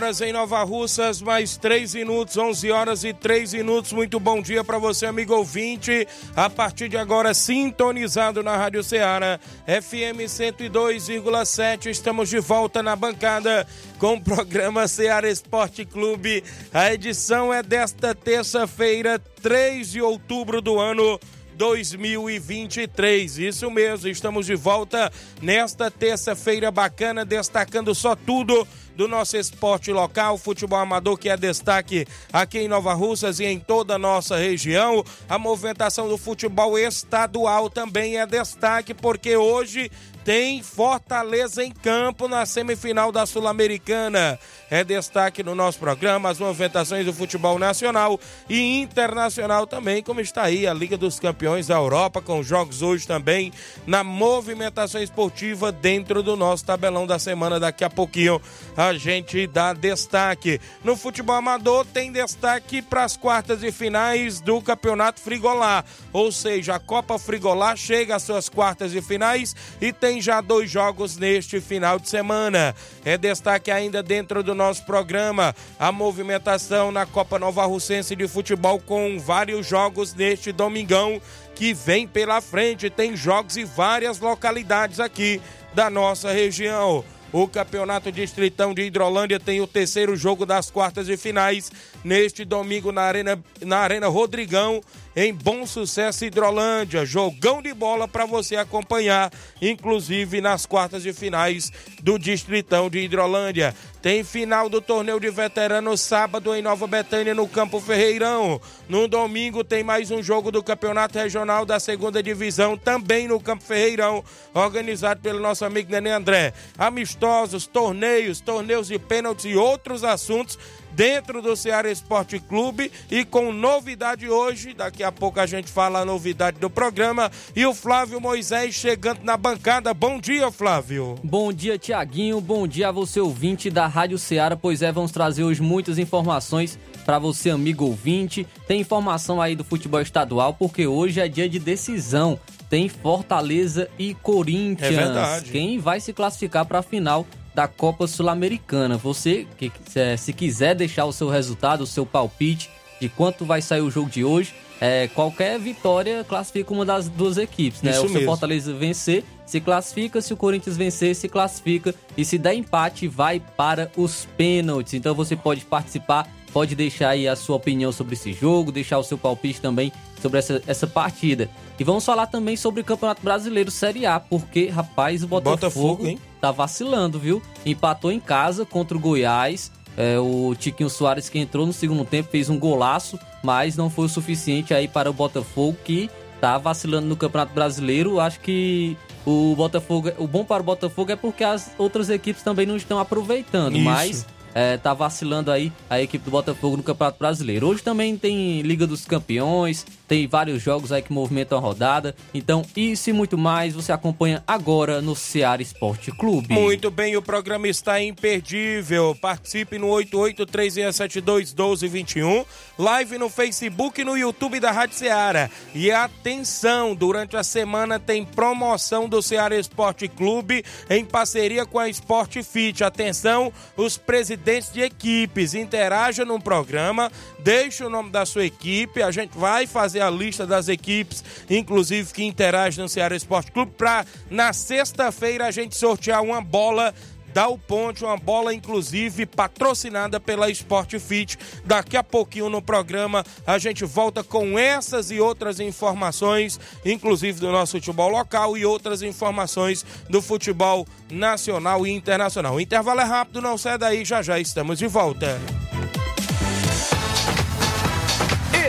Horas em Nova Russas, mais 3 minutos, 11 horas e 3 minutos. Muito bom dia para você, amigo ouvinte. A partir de agora, sintonizado na Rádio Ceará, FM 102,7. Estamos de volta na bancada com o programa Ceará Esporte Clube. A edição é desta terça-feira, 3 de outubro do ano 2023. Isso mesmo, estamos de volta nesta terça-feira bacana, destacando só tudo do nosso esporte local, futebol amador que é destaque aqui em Nova Russas e em toda a nossa região. A movimentação do futebol estadual também é destaque porque hoje tem Fortaleza em campo na semifinal da Sul-Americana. É destaque no nosso programa as movimentações do futebol nacional e internacional também, como está aí a Liga dos Campeões da Europa, com jogos hoje também na movimentação esportiva dentro do nosso tabelão da semana. Daqui a pouquinho a gente dá destaque. No futebol amador tem destaque para as quartas e finais do Campeonato Frigolá, ou seja, a Copa Frigolá chega às suas quartas e finais e tem tem já dois jogos neste final de semana. É destaque ainda dentro do nosso programa a movimentação na Copa Nova Russense de Futebol com vários jogos neste domingão que vem pela frente. Tem jogos em várias localidades aqui da nossa região. O Campeonato Distritão de Hidrolândia tem o terceiro jogo das quartas de finais neste domingo na Arena, na Arena Rodrigão, em Bom Sucesso Hidrolândia. Jogão de bola para você acompanhar, inclusive nas quartas de finais do Distritão de Hidrolândia. Tem final do torneio de veteranos sábado em Nova Betânia, no Campo Ferreirão. No domingo tem mais um jogo do Campeonato Regional da Segunda Divisão, também no Campo Ferreirão, organizado pelo nosso amigo Nenê André. Amistosos, torneios, torneios de pênaltis e outros assuntos dentro do Ceará Esporte Clube e com novidade hoje, daqui a pouco a gente fala a novidade do programa e o Flávio Moisés chegando na bancada. Bom dia, Flávio. Bom dia, Tiaguinho. Bom dia a você ouvinte da Rádio Ceará, pois é, vamos trazer hoje muitas informações para você, amigo ouvinte. Tem informação aí do futebol estadual, porque hoje é dia de decisão. Tem Fortaleza e Corinthians. É verdade. Quem vai se classificar para a final da Copa Sul-Americana. Você, que se quiser deixar o seu resultado, o seu palpite de quanto vai sair o jogo de hoje, é, qualquer vitória classifica uma das duas equipes, né? Isso se o Fortaleza vencer, se classifica, se o Corinthians vencer, se classifica e se der empate, vai para os pênaltis. Então você pode participar, pode deixar aí a sua opinião sobre esse jogo, deixar o seu palpite também sobre essa, essa partida. E vamos falar também sobre o Campeonato Brasileiro Série A, porque, rapaz, o Botafogo, Botafogo tá vacilando, viu? Empatou em casa contra o Goiás. É, o Tiquinho Soares que entrou no segundo tempo fez um golaço, mas não foi o suficiente aí para o Botafogo que tá vacilando no Campeonato Brasileiro. Acho que o Botafogo, o bom para o Botafogo é porque as outras equipes também não estão aproveitando, Isso. mas é, tá vacilando aí a equipe do Botafogo no Campeonato Brasileiro. Hoje também tem Liga dos Campeões, tem vários jogos aí que movimentam a rodada. Então, isso e muito mais você acompanha agora no Ceará Esporte Clube. Muito bem, o programa está imperdível. Participe no 8836721221, live no Facebook e no YouTube da Rádio Ceará. E atenção, durante a semana tem promoção do Ceará Esporte Clube em parceria com a Sport Fit. Atenção, os presidentes de equipes, interaja no programa, deixe o nome da sua equipe, a gente vai fazer a lista das equipes, inclusive que interagem no Ceará Esporte Clube, para na sexta-feira a gente sortear uma bola Dal Ponte, uma bola inclusive patrocinada pela Sport Fit. Daqui a pouquinho no programa a gente volta com essas e outras informações, inclusive do nosso futebol local e outras informações do futebol nacional e internacional. O intervalo é rápido, não sai daí, já já estamos de volta.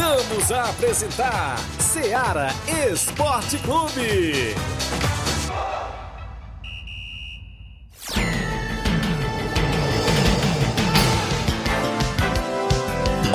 Voltamos a apresentar Seara Esporte Clube.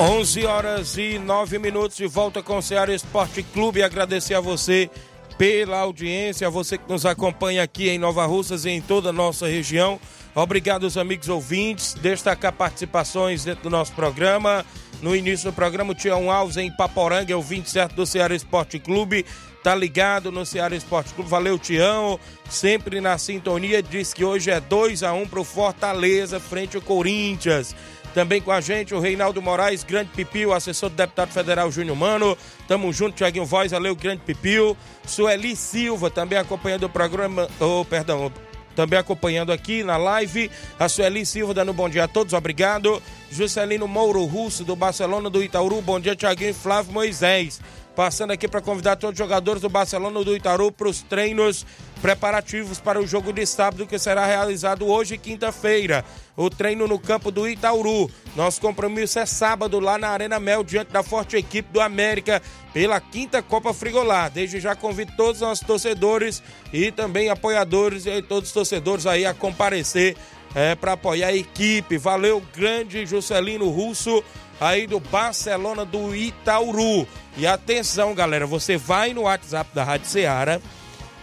11 horas e 9 minutos de volta com o Ceará Esporte Clube. Agradecer a você pela audiência, a você que nos acompanha aqui em Nova Russas e em toda a nossa região. Obrigado aos amigos ouvintes. Destacar participações dentro do nosso programa. No início do programa, o Tião Alves em Paporanga, é o 27 do Ceará Esporte Clube. Tá ligado no Ceará Esporte Clube. Valeu, Tião. Sempre na sintonia. Diz que hoje é 2 a 1 pro Fortaleza, frente ao Corinthians. Também com a gente o Reinaldo Moraes, Grande Pipio, assessor do deputado federal Júnior Mano. Tamo junto, Tiaguinho Voz, valeu, Grande Pipio. Sueli Silva, também acompanhando o programa. Oh, perdão, também acompanhando aqui na live. A Sueli Silva dando bom dia a todos, obrigado. Juscelino Mouro Russo, do Barcelona do Itaúru, bom dia, Tiaguinho e Flávio Moisés. Passando aqui para convidar todos os jogadores do Barcelona do Itaú para os treinos preparativos para o jogo de sábado que será realizado hoje, quinta-feira. O treino no campo do Itauru. Nosso compromisso é sábado lá na Arena Mel, diante da forte equipe do América, pela quinta Copa Frigolá. Desde já convido todos os nossos torcedores e também apoiadores e todos os torcedores aí a comparecer é, para apoiar a equipe. Valeu, grande Juscelino Russo aí do Barcelona do Itauru. E atenção, galera, você vai no WhatsApp da Rádio Ceará,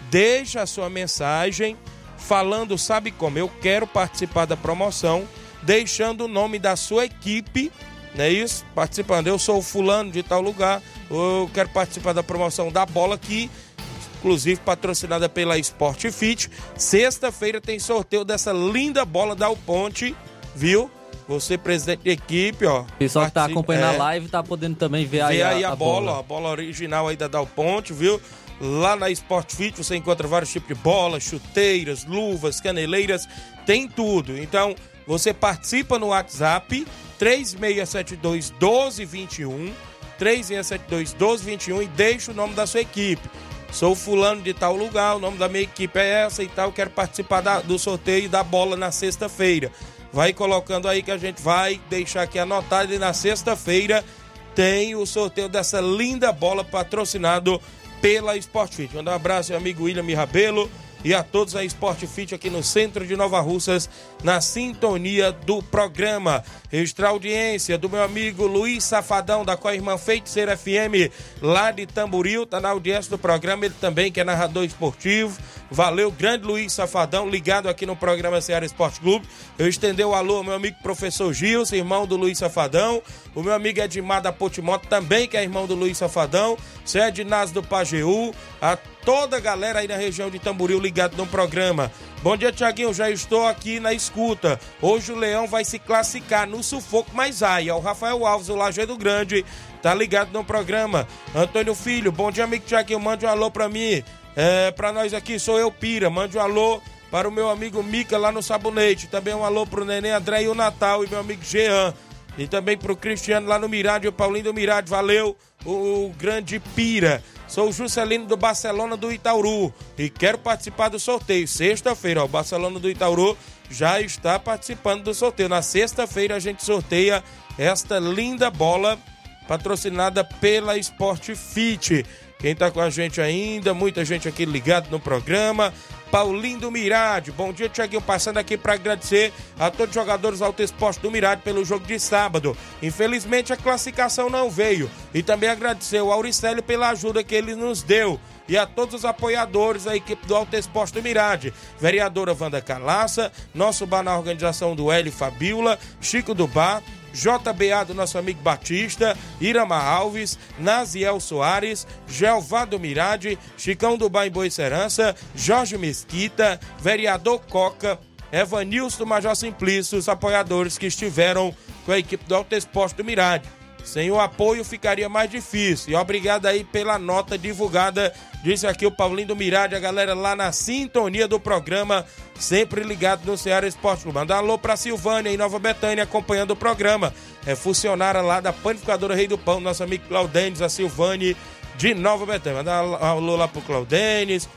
deixa a sua mensagem falando, sabe como? Eu quero participar da promoção, deixando o nome da sua equipe, não é isso? Participando, eu sou o fulano de tal lugar, eu quero participar da promoção da bola aqui, inclusive patrocinada pela Sport Fit. Sexta-feira tem sorteio dessa linda bola da Ponte, viu? Você, presidente de equipe, ó. O pessoal que tá acompanhando é, a live tá podendo também ver aí, aí a, a, a bola, ó, a bola original aí da Dal Ponte, viu? Lá na Sport Fit você encontra vários tipos de bolas, chuteiras, luvas, caneleiras, tem tudo. Então, você participa no WhatsApp 3672 1221, 3672 1221 e deixa o nome da sua equipe. Sou fulano de tal lugar, o nome da minha equipe é essa e tal, quero participar da- do sorteio da bola na sexta-feira. Vai colocando aí que a gente vai deixar aqui anotado e na sexta-feira tem o sorteio dessa linda bola patrocinado pela Sport Fit. Manda um abraço ao amigo William Rabelo, e a todos a Sport Fit aqui no centro de Nova Russas, na sintonia do programa. Registrar audiência do meu amigo Luiz Safadão, da Coirmã Feiticeira FM, lá de Tamboril, tá na audiência do programa, ele também que é narrador esportivo. Valeu, grande Luiz Safadão, ligado aqui no programa Ceará Esporte Clube. Eu estendeu o alô ao meu amigo professor Gils, irmão do Luiz Safadão. O meu amigo Edmar da Potimoto, também que é irmão do Luiz Safadão. Sede Nas do Pajeú. A toda a galera aí na região de Tamboril ligado no programa. Bom dia, Tiaguinho. Já estou aqui na escuta. Hoje o Leão vai se classificar no sufoco, mas ai. É o Rafael Alves, o Lajeado Grande, tá ligado no programa. Antônio Filho, bom dia, amigo Tiaguinho. Mande um alô pra mim. É, pra nós aqui, sou eu, Pira. Mande um alô para o meu amigo Mica lá no Sabonete. Também um alô pro Neném André e o Natal e meu amigo Jean. E também pro Cristiano lá no Mirade, o Paulinho do Mirade. Valeu, o grande Pira. Sou o Juscelino do Barcelona do Itauru e quero participar do sorteio. Sexta-feira, o Barcelona do Itauru já está participando do sorteio. Na sexta-feira a gente sorteia esta linda bola patrocinada pela Sport Fit. Quem tá com a gente ainda, muita gente aqui ligado no programa. Paulinho do Mirade. Bom dia, Tiaguinho. Passando aqui para agradecer a todos os jogadores Alto Esporte do Mirade pelo jogo de sábado. Infelizmente a classificação não veio. E também agradecer ao Auricélio pela ajuda que ele nos deu. E a todos os apoiadores da equipe do Alto Esporte do Mirade. Vereadora Wanda Calaça, nosso bar na organização do Hélio Fabiola, Chico do Bar, JBA do nosso amigo Batista, Irama Alves, Naziel Soares, Gelvado Mirade, Chicão do Bairro Boa Serança, Jorge Mesquita, Vereador Coca, Evanilson Major Simplício, os apoiadores que estiveram com a equipe do Alto Esporte do Mirade. Sem o apoio ficaria mais difícil. E obrigado aí pela nota divulgada. Disse aqui o Paulinho do Mirade, a galera lá na sintonia do programa, sempre ligado no Ceará Esporte Clube. Manda alô pra Silvânia em Nova Betânia acompanhando o programa. É funcionária lá da Panificadora Rei do Pão, nosso amigo Claudênis, a Silvânia de Nova Betânia. Manda alô lá pro Claudênis.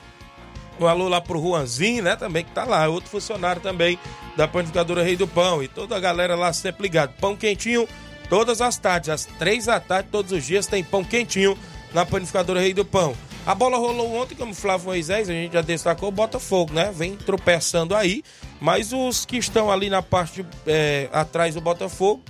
Um alô lá pro Juanzinho, né? Também que tá lá, outro funcionário também da Panificadora Rei do Pão. E toda a galera lá sempre ligado. Pão quentinho todas as tardes, às três da tarde, todos os dias, tem pão quentinho na panificadora Rei do Pão. A bola rolou ontem, como Flávio Moisés, a gente já destacou, o Botafogo, né? Vem tropeçando aí, mas os que estão ali na parte é, atrás do Botafogo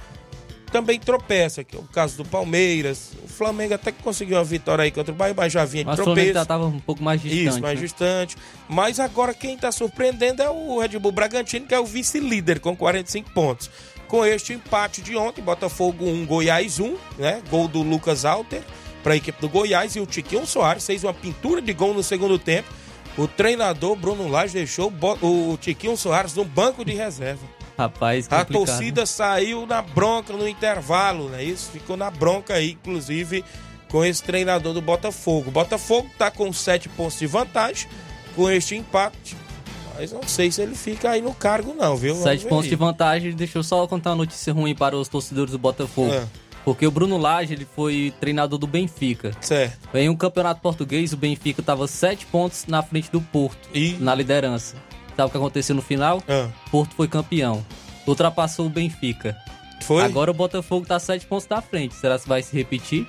também tropeça, que é o caso do Palmeiras. O Flamengo até que conseguiu uma vitória aí contra o Bahia, mas já vinha de mas tropeço. Mas o Flamengo estava um pouco mais distante. Isso, mais né? distante. Mas agora quem está surpreendendo é o Red Bull Bragantino, que é o vice-líder com 45 pontos com este empate de ontem, Botafogo 1, Goiás 1, né? Gol do Lucas Alter para a equipe do Goiás e o Tiquinho Soares fez uma pintura de gol no segundo tempo. O treinador Bruno Lage deixou o Tiquinho Soares no banco de reserva. Rapaz, a torcida saiu na bronca no intervalo, né? Isso ficou na bronca aí, inclusive com esse treinador do Botafogo. O Botafogo tá com sete pontos de vantagem com este empate mas não sei se ele fica aí no cargo, não, viu? Sete pontos aí. de vantagem. Deixa eu só contar uma notícia ruim para os torcedores do Botafogo. É. Porque o Bruno Lage ele foi treinador do Benfica. Certo. Em um campeonato português, o Benfica estava sete pontos na frente do Porto, e? na liderança. Sabe o que aconteceu no final? É. Porto foi campeão. Ultrapassou o Benfica. Foi? Agora o Botafogo está sete pontos da frente. Será que vai se repetir?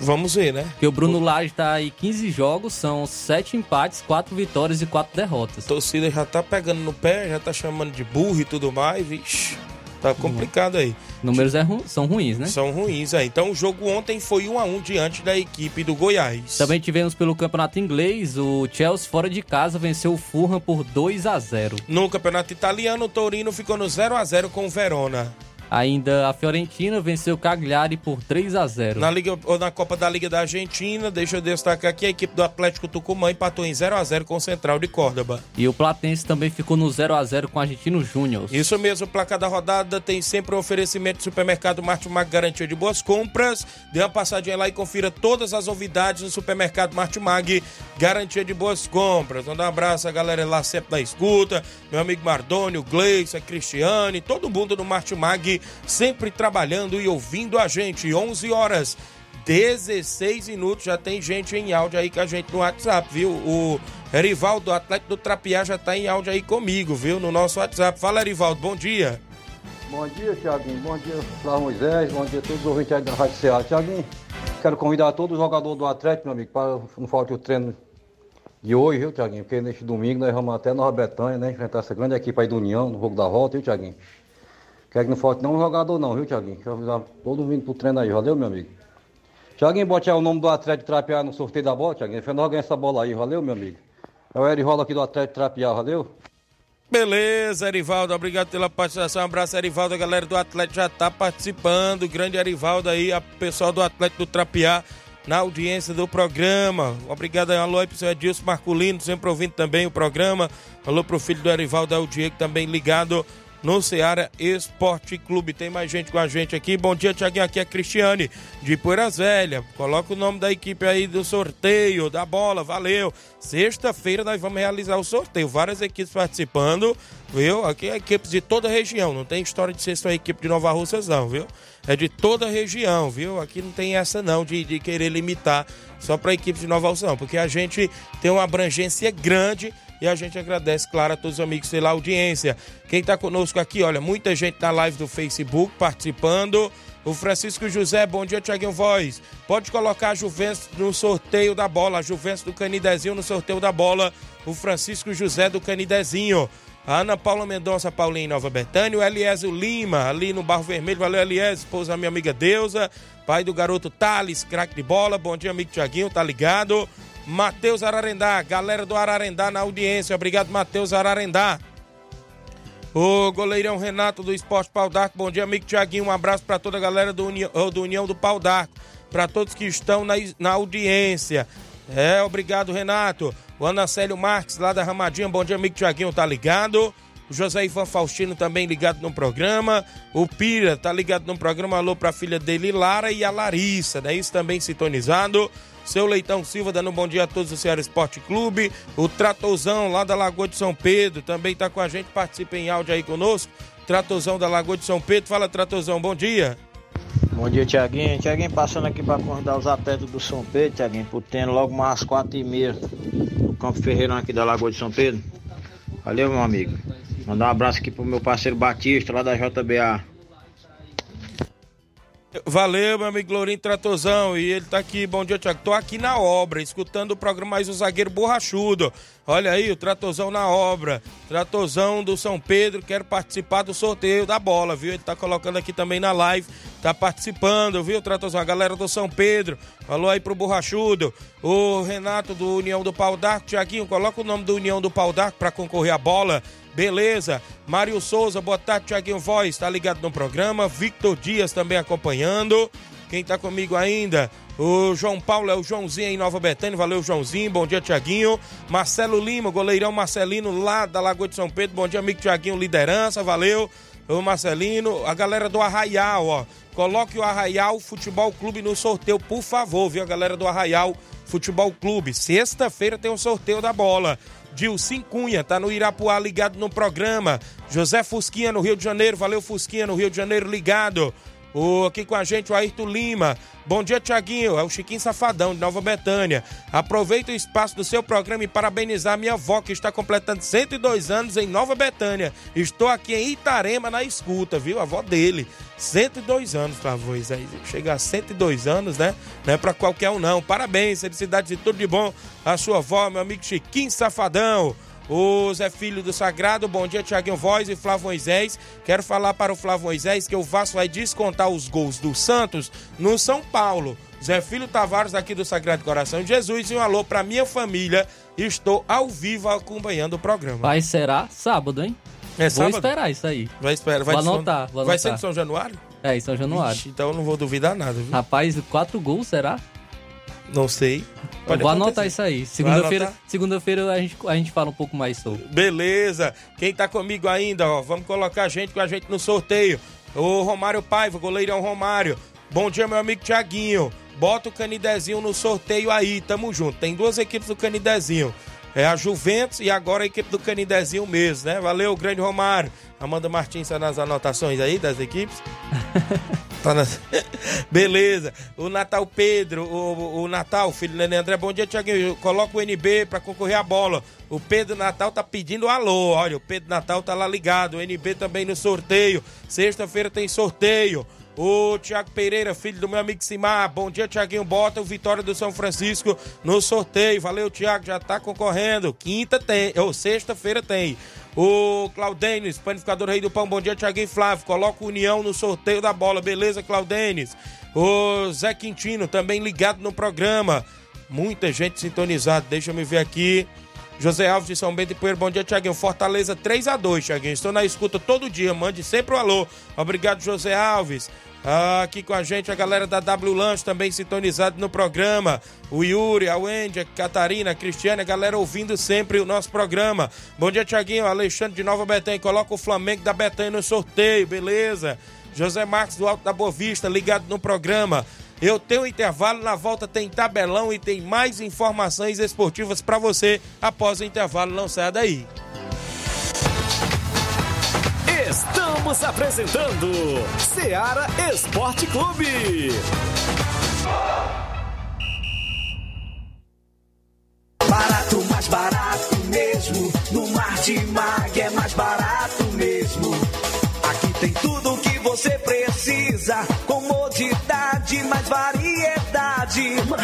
Vamos ver, né? Porque o Bruno Lage tá aí 15 jogos, são 7 empates, 4 vitórias e 4 derrotas. A torcida já tá pegando no pé, já tá chamando de burro e tudo mais, vixe. Tá complicado aí. Números é ru são ruins, né? São ruins, é. Então o jogo ontem foi 1 a 1 diante da equipe do Goiás. Também tivemos pelo Campeonato Inglês, o Chelsea fora de casa venceu o Fulham por 2 a 0. No Campeonato Italiano, o Torino ficou no 0 a 0 com o Verona. Ainda a Fiorentina venceu o Cagliari por 3 a 0. Na Liga ou na Copa da Liga da Argentina, deixa eu destacar aqui a equipe do Atlético Tucumã empatou em 0 a 0 com o Central de Córdoba. E o Platense também ficou no 0 a 0 com o Argentino Júnior. Isso mesmo, o placar da rodada tem sempre o um oferecimento do supermercado Martimag garantia de boas compras. Dê uma passadinha lá e confira todas as novidades no supermercado Martimag, garantia de boas compras. Manda um abraço a galera lá sempre na escuta, meu amigo Mardônio, Gleice, a Cristiane, todo mundo no Martimag sempre trabalhando e ouvindo a gente. 11 horas 16 minutos, já tem gente em áudio aí com a gente no WhatsApp, viu? O Erivaldo, do Atlético do Trapiá, já tá em áudio aí comigo, viu? No nosso WhatsApp. Fala, Erivaldo, bom dia. Bom dia, Tiaguinho. Bom dia, Flávio Moisés. Bom dia a todos os ouvintes aí da Rádio Ceará. Tiaguinho, quero convidar todos os jogadores do Atlético, meu amigo, para não falte o treino de hoje, viu, Tiaguinho? Porque neste domingo nós vamos até Nova Betânia, né? Enfrentar essa grande equipe aí do União, no jogo da volta, viu, Tiaguinho? Quer que não não um jogador não, viu, Tiaguinho? Quero avisar todo mundo pro treino aí, valeu, meu amigo? Tiaguinho, bote aí o nome do Atlético Trapear no sorteio da bola, Tiaguinho. Foi nós ganhar essa bola aí, valeu, meu amigo? É o Erivaldo aqui do Atlético Trapear, valeu? Beleza, Erivaldo, obrigado pela participação. Um abraço, Erivaldo. A galera do Atlético já tá participando. Grande Erivaldo aí, a pessoal do Atlético do Trapiá na audiência do programa. Obrigado aí, alô aí pro seu Edilson Marculino, sempre ouvindo também o programa. Alô pro filho do Erivaldo, é o Diego, também ligado no Ceará Esporte Clube. Tem mais gente com a gente aqui. Bom dia, Tiaguinho. Aqui é Cristiane de Poeiras Velha. Coloca o nome da equipe aí do sorteio, da bola. Valeu. Sexta-feira nós vamos realizar o sorteio. Várias equipes participando, viu? Aqui é equipes de toda a região. Não tem história de ser só equipe de Nova Russas, não, viu? É de toda a região, viu? Aqui não tem essa não de, de querer limitar só para a equipe de Nova Russas, não. Porque a gente tem uma abrangência grande e a gente agradece, claro, a todos os amigos pela audiência. Quem está conosco aqui, olha, muita gente na live do Facebook participando. O Francisco José, bom dia, Tiaguinho Voz. Pode colocar a Juventus no sorteio da bola, a Juventus do Canidezinho no sorteio da bola. O Francisco José do Canidezinho. A Ana Paula Mendonça, Paulinho Nova Betânia. O Eliésio Lima, ali no Barro Vermelho. Valeu, Eliésio, esposa da minha amiga Deusa. Pai do garoto Thales, craque de bola. Bom dia, amigo Tiaguinho, tá ligado? Matheus Ararendá, galera do Ararendá na audiência. Obrigado, Matheus Ararendá. O goleirão Renato do Esporte Pau d'Arco. Bom dia, amigo Tiaguinho. Um abraço para toda a galera do União do, União do Pau d'Arco. Para todos que estão na, na audiência. É, obrigado, Renato. O Anacélio Marques, lá da Ramadinha. Bom dia, amigo Tiaguinho. Tá ligado? José Ivan Faustino também ligado no programa. O Pira tá ligado no programa. Alô pra filha dele, Lara e a Larissa, né? Isso também sintonizado. Seu Leitão Silva dando um bom dia a todos do Ceará Esporte Clube. O Tratozão lá da Lagoa de São Pedro também tá com a gente. Participa em áudio aí conosco. Tratozão da Lagoa de São Pedro. Fala, Tratozão, bom dia. Bom dia, Tiaguinho. Tiaguinho passando aqui para convidar os atletas do São Pedro, Tiaguinho, por tendo logo umas quatro e meia no Campo Ferreirão aqui da Lagoa de São Pedro. Valeu, meu amigo. Mandar um abraço aqui pro meu parceiro Batista, lá da JBA. Valeu, meu amigo Lourinho Tratozão. E ele tá aqui. Bom dia, Tiago. Tô aqui na obra, escutando o programa mais o zagueiro borrachudo. Olha aí, o Tratozão na obra. Tratozão do São Pedro, quero participar do sorteio da bola, viu? Ele tá colocando aqui também na live. Tá participando, viu, Tratozão? A galera do São Pedro. Falou aí pro borrachudo. O Renato do União do Pau d'Arco. Tiaguinho, coloca o nome do União do Pau d'Arco pra concorrer à bola. Beleza. Mário Souza, boa tarde, Tiaguinho Voz, tá ligado no programa. Victor Dias também acompanhando. Quem tá comigo ainda? O João Paulo é o Joãozinho em Nova Betânia. Valeu, Joãozinho. Bom dia, Tiaguinho. Marcelo Lima, goleirão Marcelino lá da Lagoa de São Pedro. Bom dia, amigo Tiaguinho, liderança. Valeu. O Marcelino, a galera do Arraial, ó. Coloque o Arraial Futebol Clube no sorteio, por favor, viu? A galera do Arraial Futebol Clube. Sexta-feira tem um sorteio da bola. Dilcim Cunha, tá no Irapuá ligado no programa. José Fusquinha no Rio de Janeiro, valeu Fusquinha no Rio de Janeiro ligado. O, aqui com a gente o Ayrton Lima. Bom dia, Tiaguinho. É o Chiquinho Safadão, de Nova Betânia. Aproveita o espaço do seu programa e parabenizar minha avó, que está completando 102 anos em Nova Betânia. Estou aqui em Itarema na escuta, viu? A avó dele. 102 anos voz aí. Chegar a 102 anos, né? Não é pra qualquer um, não. Parabéns, felicidades e tudo de bom. A sua avó, meu amigo Chiquinho Safadão. O Zé Filho do Sagrado, bom dia, Tiaguinho Voz e Flávio Moisés. Quero falar para o Flávio Moisés que o Vasco vai descontar os gols do Santos no São Paulo. Zé Filho Tavares, aqui do Sagrado Coração de Jesus, e um alô para minha família. Estou ao vivo acompanhando o programa. Vai será sábado, hein? É Vou sábado? esperar isso aí. Vai esperar. Vai Vou São- anotar, vou Vai anotar. ser de São Januário? É, em São Januário. Ixi, então eu não vou duvidar nada, viu? Rapaz, quatro gols, será? Não sei. Pode Vou anotar acontecer. isso aí. Segunda-feira anotar? segunda-feira a gente, a gente fala um pouco mais sobre. Beleza. Quem tá comigo ainda, ó, vamos colocar a gente com a gente no sorteio. O Romário Paiva, goleirão Romário. Bom dia, meu amigo Tiaguinho. Bota o Canidezinho no sorteio aí, tamo junto. Tem duas equipes do Canidezinho. É a Juventus e agora a equipe do Canidezinho mesmo, né? Valeu, grande Romário. Amanda Martins tá nas anotações aí das equipes. Tá nas- Beleza. O Natal Pedro, o, o Natal, filho do Nenê André, bom dia, Tiaguinho. Coloca o NB pra concorrer à bola. O Pedro Natal tá pedindo alô. Olha, o Pedro Natal tá lá ligado. O NB também no sorteio. Sexta-feira tem sorteio. O Tiago Pereira, filho do meu amigo Simar. Bom dia, Tiaguinho. Bota o Vitória do São Francisco no sorteio. Valeu, Tiago. Já tá concorrendo. Quinta tem, ou sexta-feira tem. O Claudênis, panificador Rei do Pão. Bom dia, Tiaguinho Flávio. Coloca o União no sorteio da bola. Beleza, Claudênis? O Zé Quintino, também ligado no programa. Muita gente sintonizada. Deixa eu me ver aqui. José Alves de São Bento e Poeira, bom dia, Tiaguinho. Fortaleza 3 a 2 Tiaguinho. Estou na escuta todo dia, mande sempre o um alô. Obrigado, José Alves. Ah, aqui com a gente a galera da W Lanche também sintonizado no programa. O Yuri, a Wendy, a Catarina, a Cristiane, a galera ouvindo sempre o nosso programa. Bom dia, Tiaguinho. Alexandre de Nova Betânia. Coloca o Flamengo da Betânia no sorteio, beleza? José Marcos do Alto da Boa Vista, ligado no programa. Eu tenho intervalo, na volta tem tabelão e tem mais informações esportivas para você após o intervalo. Não saia daí. Estamos apresentando Seara Esporte Clube.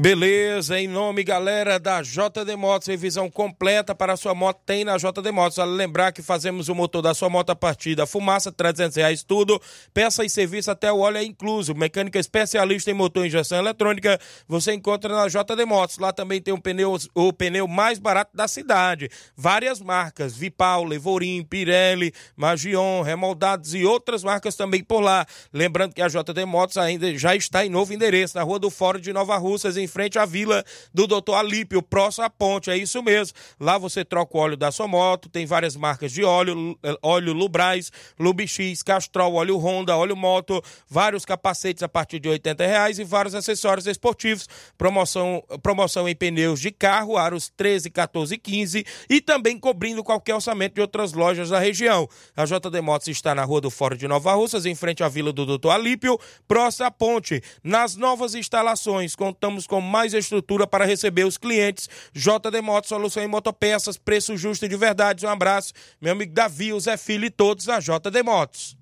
Beleza, em nome, galera, da JD Motos, revisão completa para a sua moto tem na JD Motos. Vale lembrar que fazemos o motor da sua moto a partir da fumaça, 300 reais tudo, peça e serviço até o óleo é incluso. Mecânica especialista em motor e injeção eletrônica, você encontra na JD Motos. Lá também tem um pneu, o pneu mais barato da cidade. Várias marcas, Vipal, Levorim, Pirelli, Magion, Remoldados e outras marcas também por lá. Lembrando que a JD Motos ainda já está em novo endereço, na Rua do Fórum de Nova Russas, em frente à vila do Doutor Alípio, próximo à ponte, é isso mesmo. Lá você troca o óleo da sua moto, tem várias marcas de óleo, óleo Lubrais, Lubix, Castrol, óleo Honda, óleo Moto, vários capacetes a partir de 80 reais e vários acessórios esportivos, promoção, promoção em pneus de carro, aros 13, 14 e 15 e também cobrindo qualquer orçamento de outras lojas da região. A JD Motos está na Rua do Fórum de Nova Russas, em frente à vila do Doutor Alípio, próximo à ponte. Nas novas instalações, contamos com mais estrutura para receber os clientes. JD Motos, solução em motopeças, preço justo e de verdade. Um abraço, meu amigo Davi, o Zé Filho e todos da JD Motos.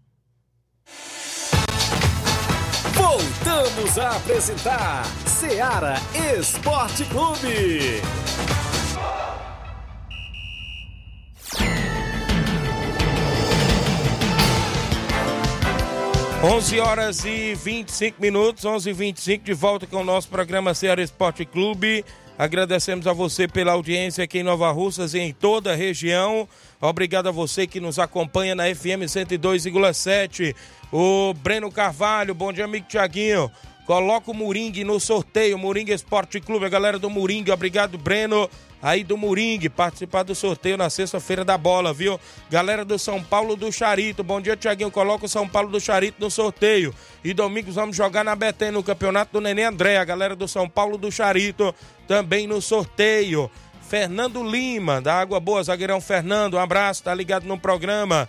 Voltamos a apresentar Seara Esporte Clube. 11 horas e 25 minutos, 11 e 25 de volta com o nosso programa Ceará Esporte Clube. Agradecemos a você pela audiência aqui em Nova Russas e em toda a região. Obrigado a você que nos acompanha na FM 102,7. O Breno Carvalho, bom dia, amigo Tiaguinho. Coloca o Moringue no sorteio, Moringue Esporte Clube, a galera do Moringue. Obrigado, Breno aí do Moringue, participar do sorteio na sexta-feira da bola, viu? Galera do São Paulo do Charito, bom dia, Tiaguinho. Coloca o São Paulo do Charito no sorteio. E domingo vamos jogar na Betém no campeonato do Nenê André. A galera do São Paulo do Charito também no sorteio. Fernando Lima, da Água Boa, zagueirão Fernando, um abraço, tá ligado no programa.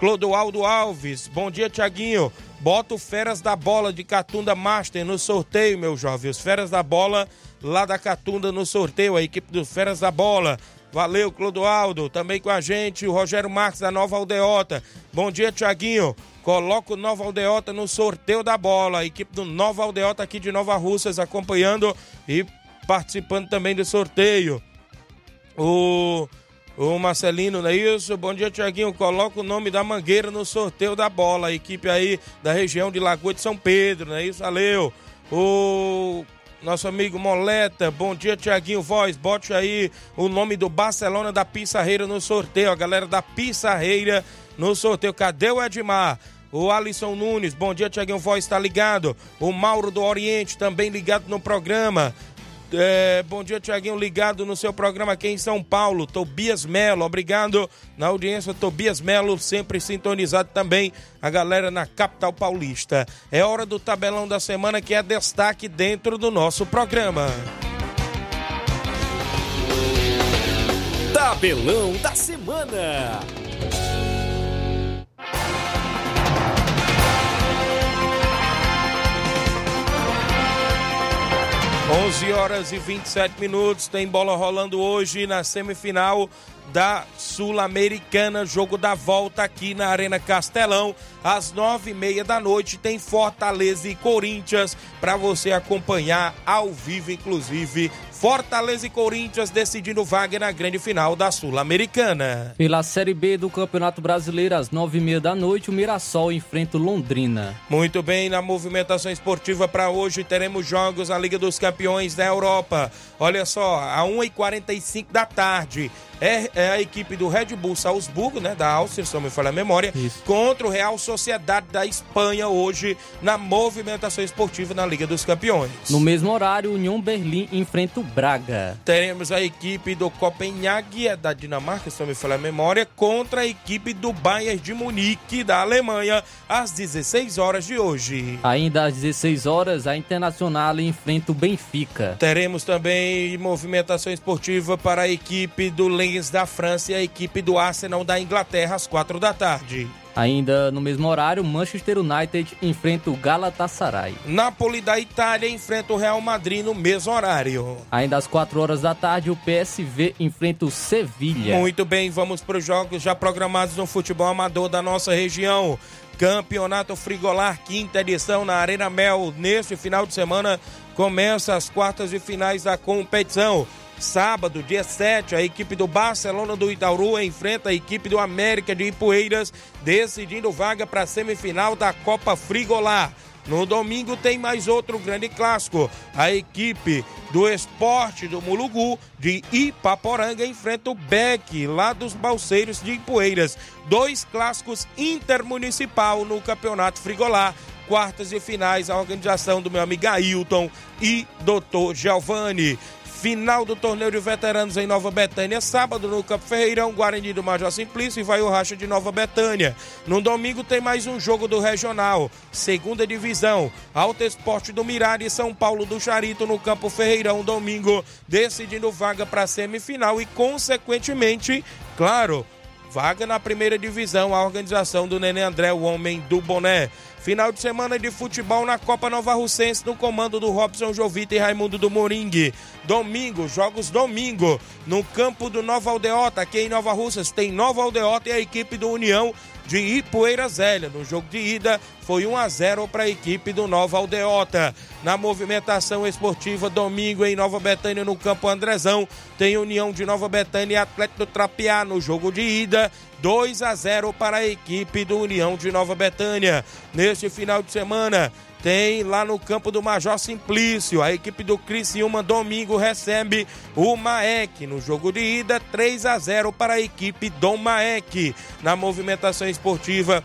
Clodoaldo Alves, bom dia, Tiaguinho. Bota o Feras da Bola de Catunda Master no sorteio, meu jovem. Os Feras da Bola lá da Catunda no sorteio, a equipe dos Feras da Bola. Valeu, Clodoaldo. Também com a gente, o Rogério Marques da Nova Aldeota. Bom dia, Tiaguinho. Coloca o Nova Aldeota no sorteio da bola. A equipe do Nova Aldeota aqui de Nova Russas acompanhando e participando também do sorteio. O, o Marcelino, não é isso? Bom dia, Tiaguinho. Coloca o nome da Mangueira no sorteio da bola. A equipe aí da região de Lagoa de São Pedro, não é isso? Valeu. O nosso amigo Moleta. Bom dia, Tiaguinho Voz. Bote aí o nome do Barcelona da Pissarreira no sorteio. A galera da Pissarreira no sorteio. Cadê o Edmar? O Alisson Nunes, bom dia, Tiaguinho Voz, está ligado. O Mauro do Oriente, também ligado no programa. É, bom dia, Tiaguinho, ligado no seu programa aqui em São Paulo. Tobias Melo, obrigado na audiência. Tobias Melo, sempre sintonizado também. A galera na capital paulista. É hora do tabelão da semana que é destaque dentro do nosso programa. Tabelão da semana. 11 horas e 27 minutos, tem bola rolando hoje na semifinal da Sul-Americana, jogo da volta aqui na Arena Castelão, às nove e meia da noite, tem Fortaleza e Corinthians para você acompanhar ao vivo, inclusive Fortaleza e Corinthians decidindo vaga na grande final da Sul-Americana. Pela Série B do Campeonato Brasileiro, às nove e meia da noite, o Mirassol enfrenta o Londrina. Muito bem, na movimentação esportiva para hoje teremos jogos na Liga dos Campeões da Europa. Olha só, a 1h45 da tarde, é, é, a equipe do Red Bull Salzburgo, né, da Áustria, se não me falha a memória, Isso. contra o Real Sociedade da Espanha hoje na movimentação esportiva na Liga dos Campeões. No mesmo horário, União Berlim enfrenta o Braga. Teremos a equipe do Copenhague, é da Dinamarca, se não me falha a memória, contra a equipe do Bayern de Munique, da Alemanha, às 16 horas de hoje. Ainda às 16 horas, a Internacional enfrenta o Benfica. Teremos também movimentação esportiva para a equipe do Lens da França e a equipe do Arsenal da Inglaterra às quatro da tarde. Ainda no mesmo horário, Manchester United enfrenta o Galatasaray. Napoli da Itália enfrenta o Real Madrid no mesmo horário. Ainda às 4 horas da tarde, o PSV enfrenta o Sevilha. Muito bem, vamos para os jogos já programados no futebol amador da nossa região. Campeonato Frigolar, quinta edição na Arena Mel. Neste final de semana começa as quartas de finais da competição. Sábado, dia 7, a equipe do Barcelona do Itaúru enfrenta a equipe do América de Ipueiras, decidindo vaga para a semifinal da Copa Frigolar. No domingo tem mais outro grande clássico. A equipe do Esporte do Mulugu de Ipaporanga enfrenta o Beck, lá dos Balseiros de Ipueiras. Dois clássicos intermunicipal no Campeonato Frigolar. Quartas e finais, a organização do meu amigo Ailton e Dr. Giovanni. Final do torneio de veteranos em Nova Betânia, sábado no Campo Ferreirão, Guarani do Major Simplício e vai o Racha de Nova Betânia. No domingo tem mais um jogo do Regional, segunda divisão, Alto Esporte do Mirade e São Paulo do Charito no Campo Ferreirão, domingo, decidindo vaga para semifinal e, consequentemente, claro, vaga na primeira divisão, a organização do Nenê André, o homem do boné. Final de semana de futebol na Copa Nova Russense, no comando do Robson Jovita e Raimundo do Moringue. Domingo, jogos domingo, no campo do Nova Aldeota, aqui em Nova Russas, tem Nova Aldeota e a equipe do União de Ipueira Zélia. No jogo de ida, foi 1 a 0 para a equipe do Nova Aldeota. Na movimentação esportiva, domingo em Nova Betânia, no campo Andrezão, tem União de Nova Betânia e Atlético do Trapiá. No jogo de ida, 2 a 0 para a equipe do União de Nova Betânia. Neste final de semana, tem lá no campo do Major Simplício. A equipe do Criciúma domingo recebe o Maek. No jogo de ida, 3 a 0 para a equipe do Maek. Na movimentação esportiva,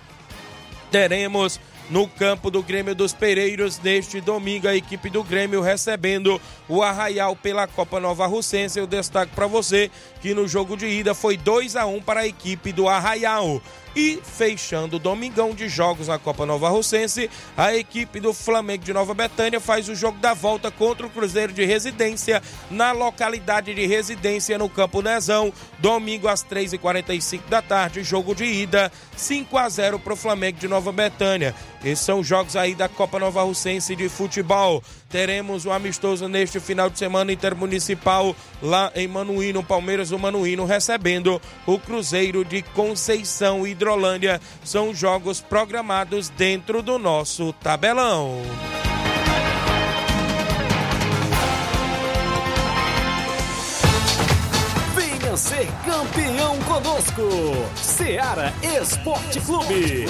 teremos no campo do Grêmio dos Pereiros neste domingo a equipe do Grêmio recebendo o Arraial pela Copa Nova Russense. Eu destaco para você que no jogo de ida foi 2 a 1 para a equipe do Arraial. E fechando o domingão de jogos na Copa Nova Russense, a equipe do Flamengo de Nova Betânia faz o jogo da volta contra o Cruzeiro de Residência na localidade de residência no Campo Nezão, domingo às 3h45 da tarde, jogo de ida 5 a 0 para o Flamengo de Nova Betânia. Esses são os jogos aí da Copa Nova Russense de futebol. Teremos o um amistoso neste final de semana intermunicipal lá em Manuíno, Palmeiras do Manuíno, recebendo o Cruzeiro de Conceição Hidrolândia. São jogos programados dentro do nosso tabelão. Venha ser campeão conosco, Seara Esporte Clube.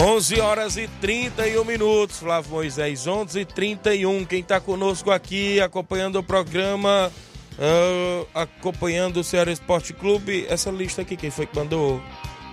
11 horas e 31 minutos, Flávio Moisés, 11 e 31. Quem está conosco aqui acompanhando o programa uh, acompanhando o Ceará Esporte Clube. Essa lista aqui, quem foi que mandou?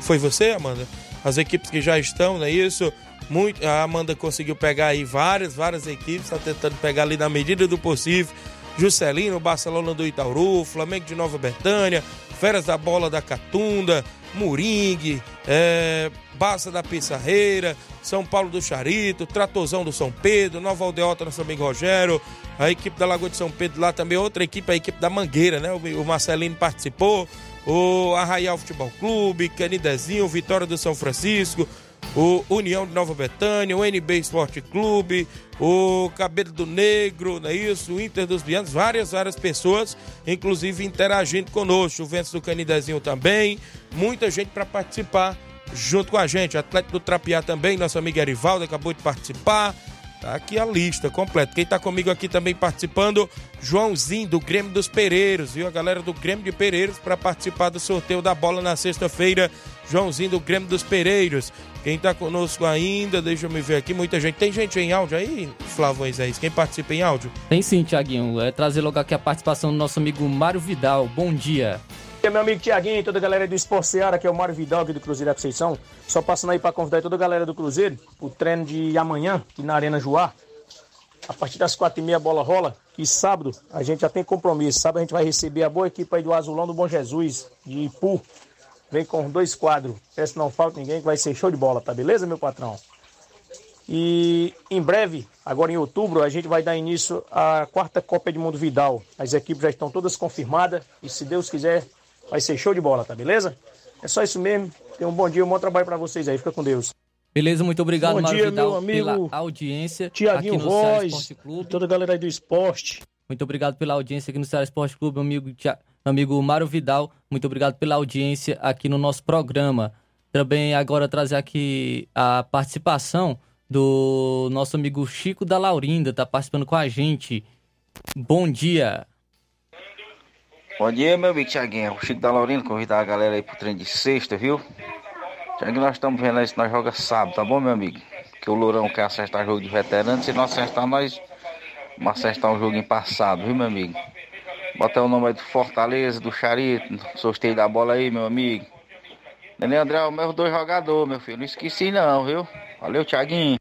Foi você, Amanda? As equipes que já estão, não é isso? Muito, a Amanda conseguiu pegar aí várias, várias equipes, está tentando pegar ali na medida do possível. Juscelino, Barcelona do Itaúru, Flamengo de Nova Betânia, Feras da Bola da Catunda, Moringue, é, Baça da Pissarreira, São Paulo do Charito, Tratozão do São Pedro, Nova Aldeota no São Amigo Rogério, a equipe da Lagoa de São Pedro lá também, outra equipe, a equipe da Mangueira, né? O, Marcelino participou, o Arraial Futebol Clube, Canidezinho, Vitória do São Francisco, o União de Nova Betânia, o NB Esporte Clube, o Cabelo do Negro, não é isso? O Inter dos Bianos, várias, várias pessoas, inclusive interagindo conosco. O Ventos do Canidezinho também, muita gente para participar junto com a gente. Atlético do Trapiá também, nosso amigo Erivaldo acabou de participar. Tá aqui a lista completa. Quem tá comigo aqui também participando, Joãozinho do Grêmio dos Pereiros, viu? A galera do Grêmio de Pereiros para participar do sorteio da bola na sexta-feira. Joãozinho do Grêmio dos Pereiros. Quem tá conosco ainda, deixa eu me ver aqui, muita gente. Tem gente em áudio aí, Flávio Moisés? Quem participa em áudio? Tem sim, Tiaguinho. É trazer logo aqui a participação do nosso amigo Mário Vidal. Bom dia. Meu amigo Tiaguinho, toda a galera do Esporte Seara, que é o Mário Vidal aqui do Cruzeiro da Conceição. Só passando aí para convidar toda a galera do Cruzeiro o treino de amanhã, aqui na Arena Joá. A partir das quatro e meia a bola rola. E sábado a gente já tem compromisso. Sábado a gente vai receber a boa equipe aí do Azulão do Bom Jesus, de Ipu. Vem com dois quadros. Peço que não falta ninguém, que vai ser show de bola, tá beleza, meu patrão? E em breve, agora em outubro, a gente vai dar início à quarta Copa Edmundo Vidal. As equipes já estão todas confirmadas e se Deus quiser, vai ser show de bola, tá beleza? É só isso mesmo. Tenham um bom dia, um bom trabalho para vocês aí. Fica com Deus. Beleza, muito obrigado, Bom Mário dia, Vidal, meu amigo pela audiência Tiaguinho Voz, toda a galera aí do esporte. Muito obrigado pela audiência aqui no Ceará Esporte Clube, meu amigo, Tia- meu amigo Mário Vidal. Muito obrigado pela audiência aqui no nosso programa. Também agora trazer aqui a participação do nosso amigo Chico da Laurinda, tá participando com a gente. Bom dia. Bom dia, meu amigo Thiaguinho. O Chico da Laurina convidar a galera aí pro treino de sexta, viu? Thiaguinho, nós estamos vendo aí se nós joga sábado, tá bom, meu amigo? Que o Lourão quer acertar jogo de veterano. Se não acertar, nós vamos acertar um joguinho passado, viu, meu amigo? Bota o nome aí do Fortaleza, do Charito, sorteio da bola aí, meu amigo. Nenê André, é os meus dois jogadores, meu filho. Não esqueci não, viu? Valeu, Thiaguinho.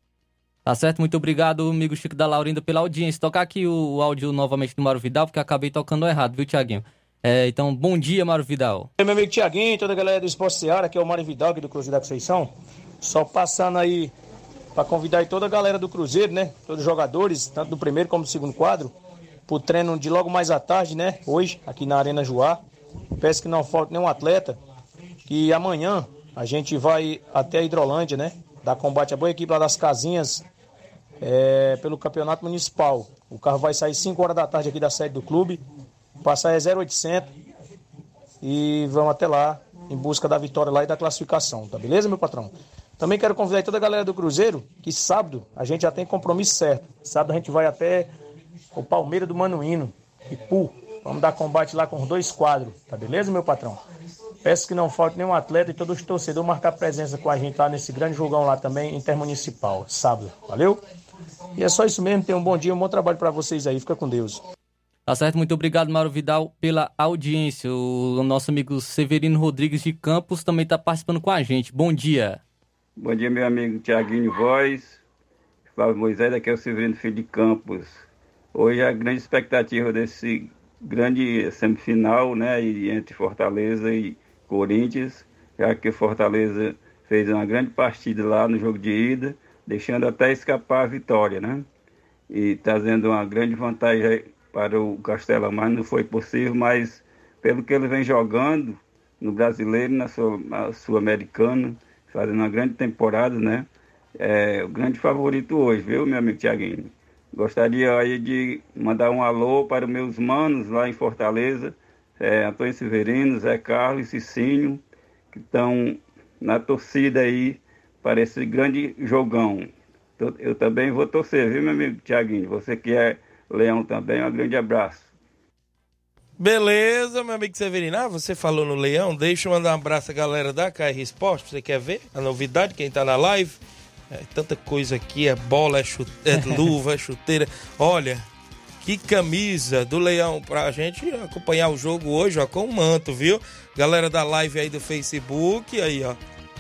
Tá certo? Muito obrigado, amigo Chico da Laurinda, pela audiência. Tocar aqui o, o áudio novamente do Mário Vidal, porque acabei tocando errado, viu, Tiaguinho? É, então, bom dia, Mário Vidal. Meu amigo Tiaguinho, toda a galera do Esporte Seara, que é o Mário Vidal aqui do Cruzeiro da Conceição. Só passando aí para convidar aí toda a galera do Cruzeiro, né? Todos os jogadores, tanto do primeiro como do segundo quadro, pro treino de logo mais à tarde, né? Hoje, aqui na Arena Joá. Peço que não falte nenhum atleta. Que amanhã a gente vai até a Hidrolândia, né? Dar combate à boa equipe lá das casinhas é, pelo campeonato municipal. O carro vai sair 5 horas da tarde aqui da sede do clube. Passar é 0800 e vamos até lá em busca da vitória lá e da classificação, tá beleza, meu patrão? Também quero convidar toda a galera do Cruzeiro que sábado a gente já tem compromisso certo. Sábado a gente vai até o Palmeiras do Manuíno, Ipu. Vamos dar combate lá com os dois quadros, tá beleza, meu patrão? Peço que não falte nenhum atleta e todos os torcedores marcar presença com a gente lá nesse grande jogão lá também, intermunicipal, sábado. Valeu? E é só isso mesmo. Tenham um bom dia, um bom trabalho para vocês aí. Fica com Deus. Tá certo? Muito obrigado, Mário Vidal, pela audiência. O nosso amigo Severino Rodrigues de Campos também está participando com a gente. Bom dia. Bom dia, meu amigo Tiaguinho Voz. Flávio Moisés, aqui é o Severino Filho de Campos. Hoje a grande expectativa desse grande semifinal, né, entre Fortaleza e Corinthians, já que Fortaleza fez uma grande partida lá no jogo de ida, deixando até escapar a vitória, né? E trazendo uma grande vantagem para o Castelo, mas não foi possível, mas pelo que ele vem jogando no brasileiro, na sul-americana, fazendo uma grande temporada, né? É o grande favorito hoje, viu, meu amigo Tiaguinho? Gostaria aí de mandar um alô para os meus manos lá em Fortaleza, é, Antônio Severino, Zé Carlos e Cicinho, que estão na torcida aí para esse grande jogão. Eu também vou torcer, viu, meu amigo Tiaguinho? Você que é leão também, um grande abraço. Beleza, meu amigo Severino. Ah, você falou no Leão. Deixa eu mandar um abraço à galera da KR Esporte. Você quer ver a novidade? Quem tá na live? É tanta coisa aqui: é bola, é, chute, é luva, é chuteira. Olha, Que camisa do Leão pra gente acompanhar o jogo hoje, ó, com o manto, viu? Galera da live aí do Facebook, aí, ó.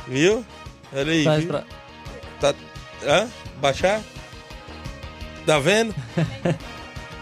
Viu? Olha aí. Viu? pra- Tá. Hã? Baixar? Tá vendo?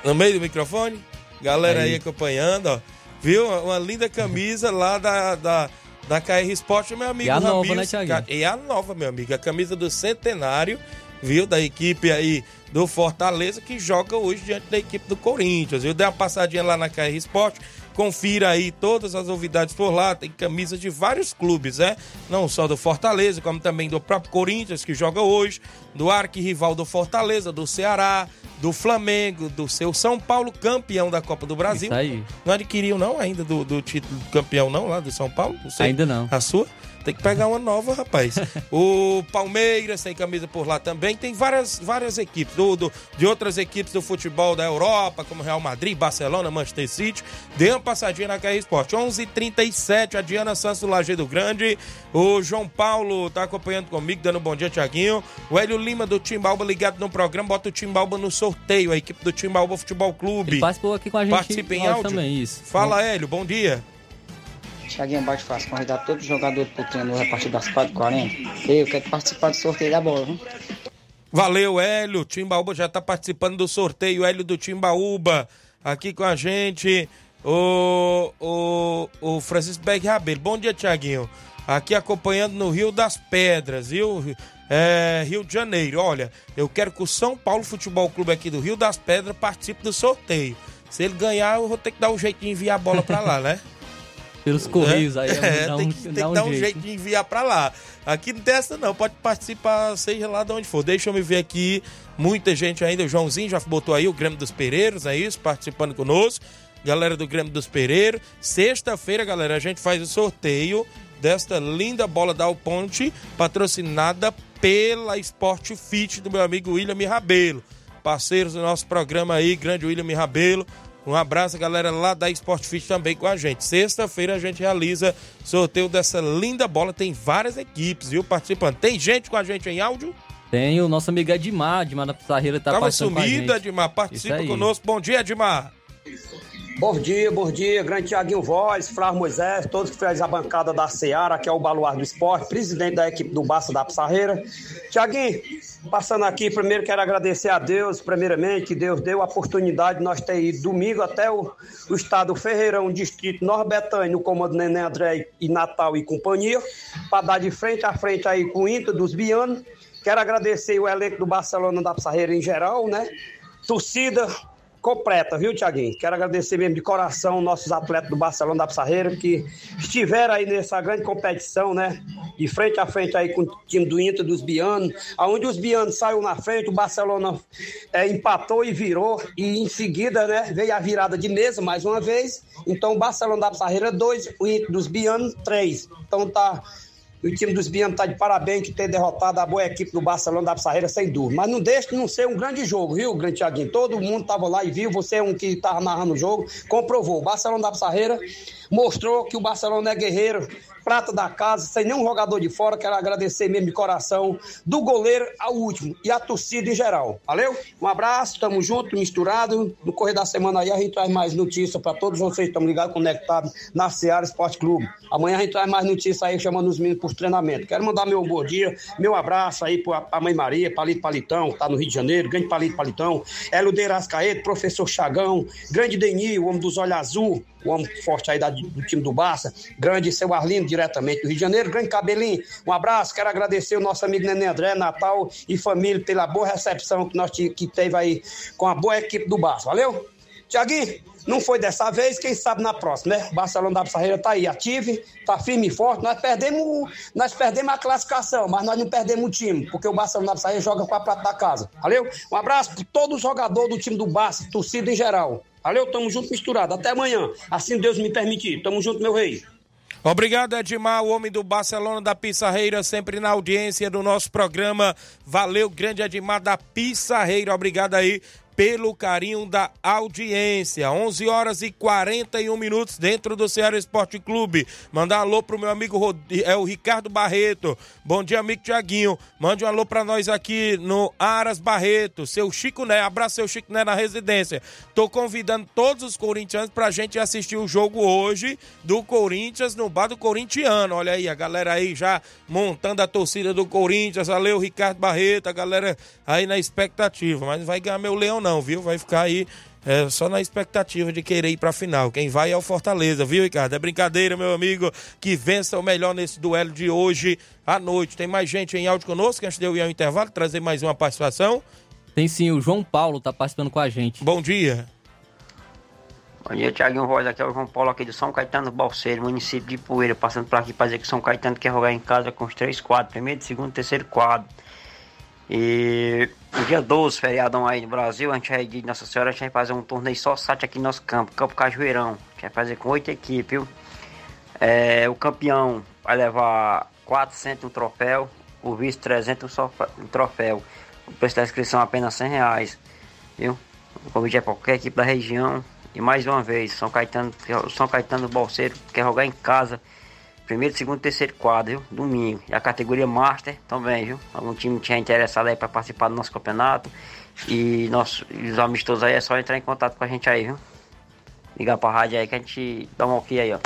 no meio do microfone? Galera aí, Aí. acompanhando, ó. Viu? Uma linda camisa lá da, da, da KR Sport, meu amigo E a nova, né, Thiaguinho? E a nova, meu amigo. A camisa do Centenário, viu? Da equipe aí do Fortaleza, que joga hoje diante da equipe do Corinthians, viu? Dê uma passadinha lá na KR Sport. Confira aí todas as novidades por lá. Tem camisas de vários clubes, né? Não só do Fortaleza, como também do próprio Corinthians, que joga hoje, do arquirrival do Fortaleza, do Ceará, do Flamengo, do seu São Paulo, campeão da Copa do Brasil. Isso aí. Não adquiriu, não, ainda do, do título campeão, não, lá do São Paulo? Sei. Ainda não. A sua? Tem que pegar uma nova, rapaz. o Palmeiras tem camisa por lá também. Tem várias, várias equipes, do, do- de outras equipes do futebol da Europa, como Real Madrid, Barcelona, Manchester City. Dê uma passadinha na KR Sport. 11:37 a Diana Santos do Lajeado Grande. O João Paulo tá acompanhando comigo, dando um bom dia, Tiaguinho. O Hélio Lima do Timbalba ligado no programa. Bota o Timbalba no sorteio. A equipe do Timbalba Futebol Clube. Ele participou aqui com a gente Participa em áudio áudio? também, isso. Fala, Hélio, bom dia. Thiaguinho Bate Fácil, convidar todos os jogadores pro treino a partir das 4h40. Eu quero participar do sorteio da bola, viu? Valeu, Hélio. O Timbaúba já tá participando do sorteio. Hélio do Timbaúba aqui com a gente. O, o, o Francisco Berg Rabelo. Bom dia, Tiaguinho. Aqui acompanhando no Rio das Pedras, viu? É, Rio de Janeiro. Olha, eu quero que o São Paulo Futebol Clube aqui do Rio das Pedras participe do sorteio. Se ele ganhar, eu vou ter que dar um jeito de enviar a bola pra lá, né? Pelos Correios aí, É, dá um, tem que, tem dá que um dar um jeito. jeito de enviar pra lá. Aqui não tem essa não, pode participar, seja lá de onde for. Deixa eu me ver aqui, muita gente ainda. O Joãozinho já botou aí o Grêmio dos Pereiros, é isso? Participando conosco. Galera do Grêmio dos Pereiros. Sexta-feira, galera, a gente faz o sorteio desta linda bola da Alponte, patrocinada pela Sport Fit do meu amigo William Rabelo. Parceiros do nosso programa aí, grande William Rabelo. Um abraço, galera, lá da Sport Fit também com a gente. Sexta-feira a gente realiza sorteio dessa linda bola. Tem várias equipes, viu, participando. Tem gente com a gente em áudio? Tem o nosso amigo Edmar, Edmar da Pissarreira tá Tava participando com a sumido, gente. Edmar. Isso Participa conosco. Bom dia, Edmar. Bom dia, bom dia, grande Tiaguinho Voz, Flávio Moisés, todos que fez a bancada da Seara, que é o Baluar do Esporte, presidente da equipe do Barça da Pissarreira. Tiaguinho, passando aqui, primeiro quero agradecer a Deus, primeiramente, que Deus deu a oportunidade de nós ter ido domingo até o, o estado Ferreirão, distrito Norbetânia, no comando Neném André e Natal e companhia, para dar de frente a frente aí com o Inter dos Bianos. Quero agradecer o elenco do Barcelona da Pissarreira em geral, né? Torcida, completa, viu, Tiaguinho? Quero agradecer mesmo de coração nossos atletas do Barcelona da Pissarreira que estiveram aí nessa grande competição, né? De frente a frente aí com o time do Inter, dos Bianos, aonde os Bianos saiu na frente, o Barcelona é, empatou e virou, e em seguida, né, veio a virada de mesa mais uma vez. Então, o Barcelona da Pissarreira, dois, o Inter dos Bianos, três. Então, tá. O time dos Bianos está de parabéns que ter derrotado a boa equipe do Barcelona da Pissarreira, sem dúvida. Mas não deixe de não ser um grande jogo, viu, grande Thiaguinho? Todo mundo estava lá e viu, você é um que estava narrando o jogo, comprovou. O Barcelona da Pissarreira mostrou que o Barcelona é guerreiro, prata da casa, sem nenhum jogador de fora. Quero agradecer mesmo de coração, do goleiro ao último e a torcida em geral. Valeu? Um abraço, tamo junto, misturado. No correr da semana aí a gente traz mais notícias para todos vocês estão ligados, conectados na Seara Esporte Clube. Amanhã a gente traz mais notícias aí, chamando os meninos para treinamento. Quero mandar meu bom dia, meu abraço aí para a mãe Maria, Palito Palitão, que tá no Rio de Janeiro, grande Palito Palitão, Hélio Deirascaeta, professor Chagão, grande Deni, o homem dos olhos azul, o homem forte aí da- do time do Barça, grande seu Arlindo, diretamente do Rio de Janeiro, grande Cabelinho, um abraço, quero agradecer o nosso amigo Nenê André, Natal e família pela boa recepção que nós que teve aí com a boa equipe do Barça, valeu? Tiaguinho, não foi dessa vez, quem sabe na próxima, né? O Barcelona da Pissarreira tá aí, ativo, tá firme e forte. Nós perdemos, nós perdemos a classificação, mas nós não perdemos o time, porque o Barcelona da Pissarreira joga com a prata da casa. Valeu? Um abraço para todos os jogadores do time do Barça, torcida em geral. Valeu? Tamo junto misturado. Até amanhã, assim Deus me permitir. Tamo junto, meu rei. Obrigado, Edmar, o homem do Barcelona da Pissarreira, sempre na audiência do nosso programa. Valeu, grande Edmar da Pissarreira. Obrigado aí pelo carinho da audiência. 11 horas e 41 minutos dentro do Ceará Esporte Clube. Mandar alô pro meu amigo Rod... é o Ricardo Barreto. Bom dia, amigo Tiaguinho. Mande um alô pra nós aqui no Aras Barreto. Seu Chico Né. Abraço, seu Chico Né na residência. Tô convidando todos os corintianos pra gente assistir o jogo hoje do Corinthians no bar do Corintiano. Olha aí, a galera aí já montando a torcida do Corinthians. Valeu, Ricardo Barreto. A galera aí na expectativa. Mas vai ganhar meu leão, não, viu? Vai ficar aí é, só na expectativa de querer ir pra final. Quem vai é o Fortaleza, viu, Ricardo? É brincadeira, meu amigo. Que vença o melhor nesse duelo de hoje à noite. Tem mais gente em áudio conosco, antes de eu ir ao intervalo, trazer mais uma participação. Tem sim, o João Paulo tá participando com a gente. Bom dia. Bom dia, Tiaguinho Voz. Aqui é o João Paulo aqui do São Caetano Balseiro, município de Poeira, passando por aqui para dizer que São Caetano quer jogar em casa com os três quadros, primeiro, segundo terceiro quadro. E no dia 12, feriadão aí no Brasil, a gente vai de Nossa Senhora, a gente vai fazer um torneio só site aqui no nosso campo, Campo Cajueirão. A gente vai fazer com oito equipes, viu? É, o campeão vai levar 400 um troféu, o vice 300 um, sofa- um troféu. O preço da inscrição é apenas 100 reais, viu? O convite é para qualquer equipe da região. E mais uma vez, São Caetano, São Caetano do Bolseiro quer jogar em casa. Primeiro, segundo, terceiro quadro, viu? Domingo. E a categoria Master também, viu? Algum time tinha interessado aí para participar do nosso campeonato. E, nosso, e os amistosos aí é só entrar em contato com a gente aí, viu? Ligar pra rádio aí que a gente dá um ok aí, ó.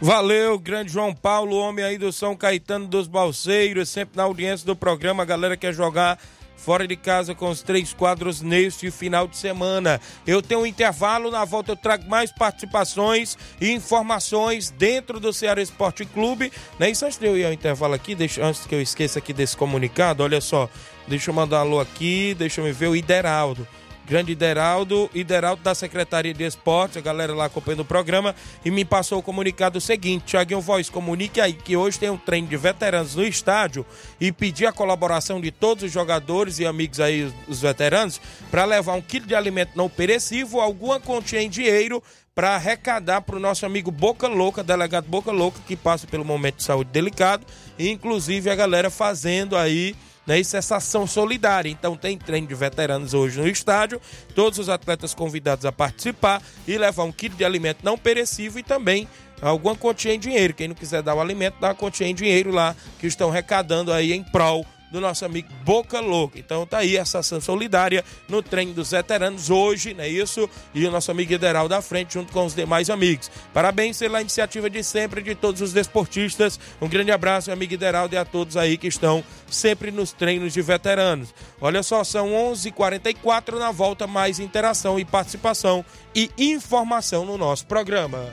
Valeu, grande João Paulo, homem aí do São Caetano dos Balseiros, sempre na audiência do programa. A galera quer jogar fora de casa com os três quadros neste final de semana. Eu tenho um intervalo, na volta eu trago mais participações e informações dentro do Ceará Esporte Clube. Não é isso antes de eu ir ao intervalo aqui, deixa, antes que eu esqueça aqui desse comunicado, olha só, deixa eu mandar alô aqui, deixa eu ver o Ideraldo. Grande Ideraldo, Ideraldo da Secretaria de Esportes, a galera lá acompanhando o programa, e me passou o comunicado seguinte: Tiaguinho Voz, comunique aí que hoje tem um treino de veteranos no estádio e pedir a colaboração de todos os jogadores e amigos aí, os- os veteranos, para levar um quilo de alimento não perecível, alguma quantia em dinheiro para arrecadar para o nosso amigo Boca Louca, delegado Boca Louca, que passa pelo momento de saúde delicado, e inclusive a galera fazendo aí né, isso é essa ação solidária. Então tem treino de veteranos hoje no estádio, todos os atletas convidados a participar e levar um quilo de alimento não perecível e também alguma quantia em dinheiro. Quem não quiser dar o alimento, dá uma quantia em dinheiro lá que estão arrecadando aí em prol do nosso amigo Boca Louca. Então tá aí essa ação solidária no treino dos veteranos hoje, não é isso? E o nosso amigo Ideral da frente junto com os demais amigos. Parabéns pela iniciativa de sempre de todos os desportistas. Um grande abraço, meu amigo Ideraldo, e a todos aí que estão sempre nos treinos de veteranos. Olha só, são 11h44 na volta, mais interação e participação e informação no nosso programa.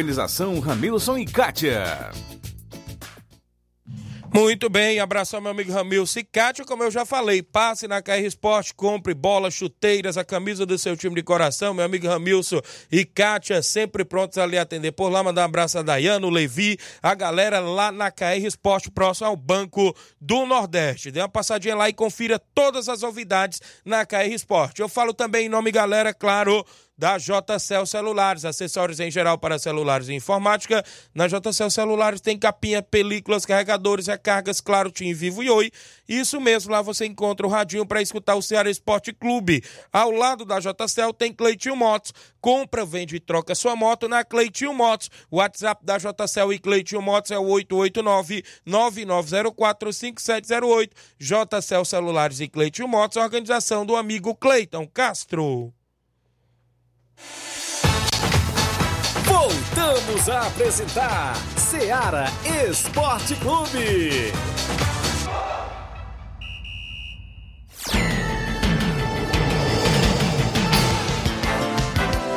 Ramilson e Kátia. Muito bem, abraço meu amigo Ramil Cicatio, como eu já falei, passe na KR Esporte, compre bolas, chuteiras, a camisa do seu time de coração, meu amigo Ramilson e Kátia, sempre prontos a lhe atender por lá, mandar um abraço a Dayano, Levi, a galera lá na KR Esporte, próximo ao Banco do Nordeste. Dê uma passadinha lá e confira todas as novidades na KR Esporte. Eu falo também em nome, galera, claro, da JCL Celulares, acessórios em geral para celulares e informática. Na JCL Celulares tem capinha, películas, carregadores, recargas, claro, Tim Vivo e Oi. Isso mesmo, lá você encontra o radinho para escutar o Ceará Esporte Clube. Ao lado da JCL tem Cleitinho Motos. Compra, vende e troca sua moto na Cleitinho Motos. O WhatsApp da JCL e Cleitinho Motos é o 889-9904-5708. JCL Celulares e Cleitinho Motos, organização do amigo Cleiton Castro. Voltamos a apresentar Seara Esporte Clube.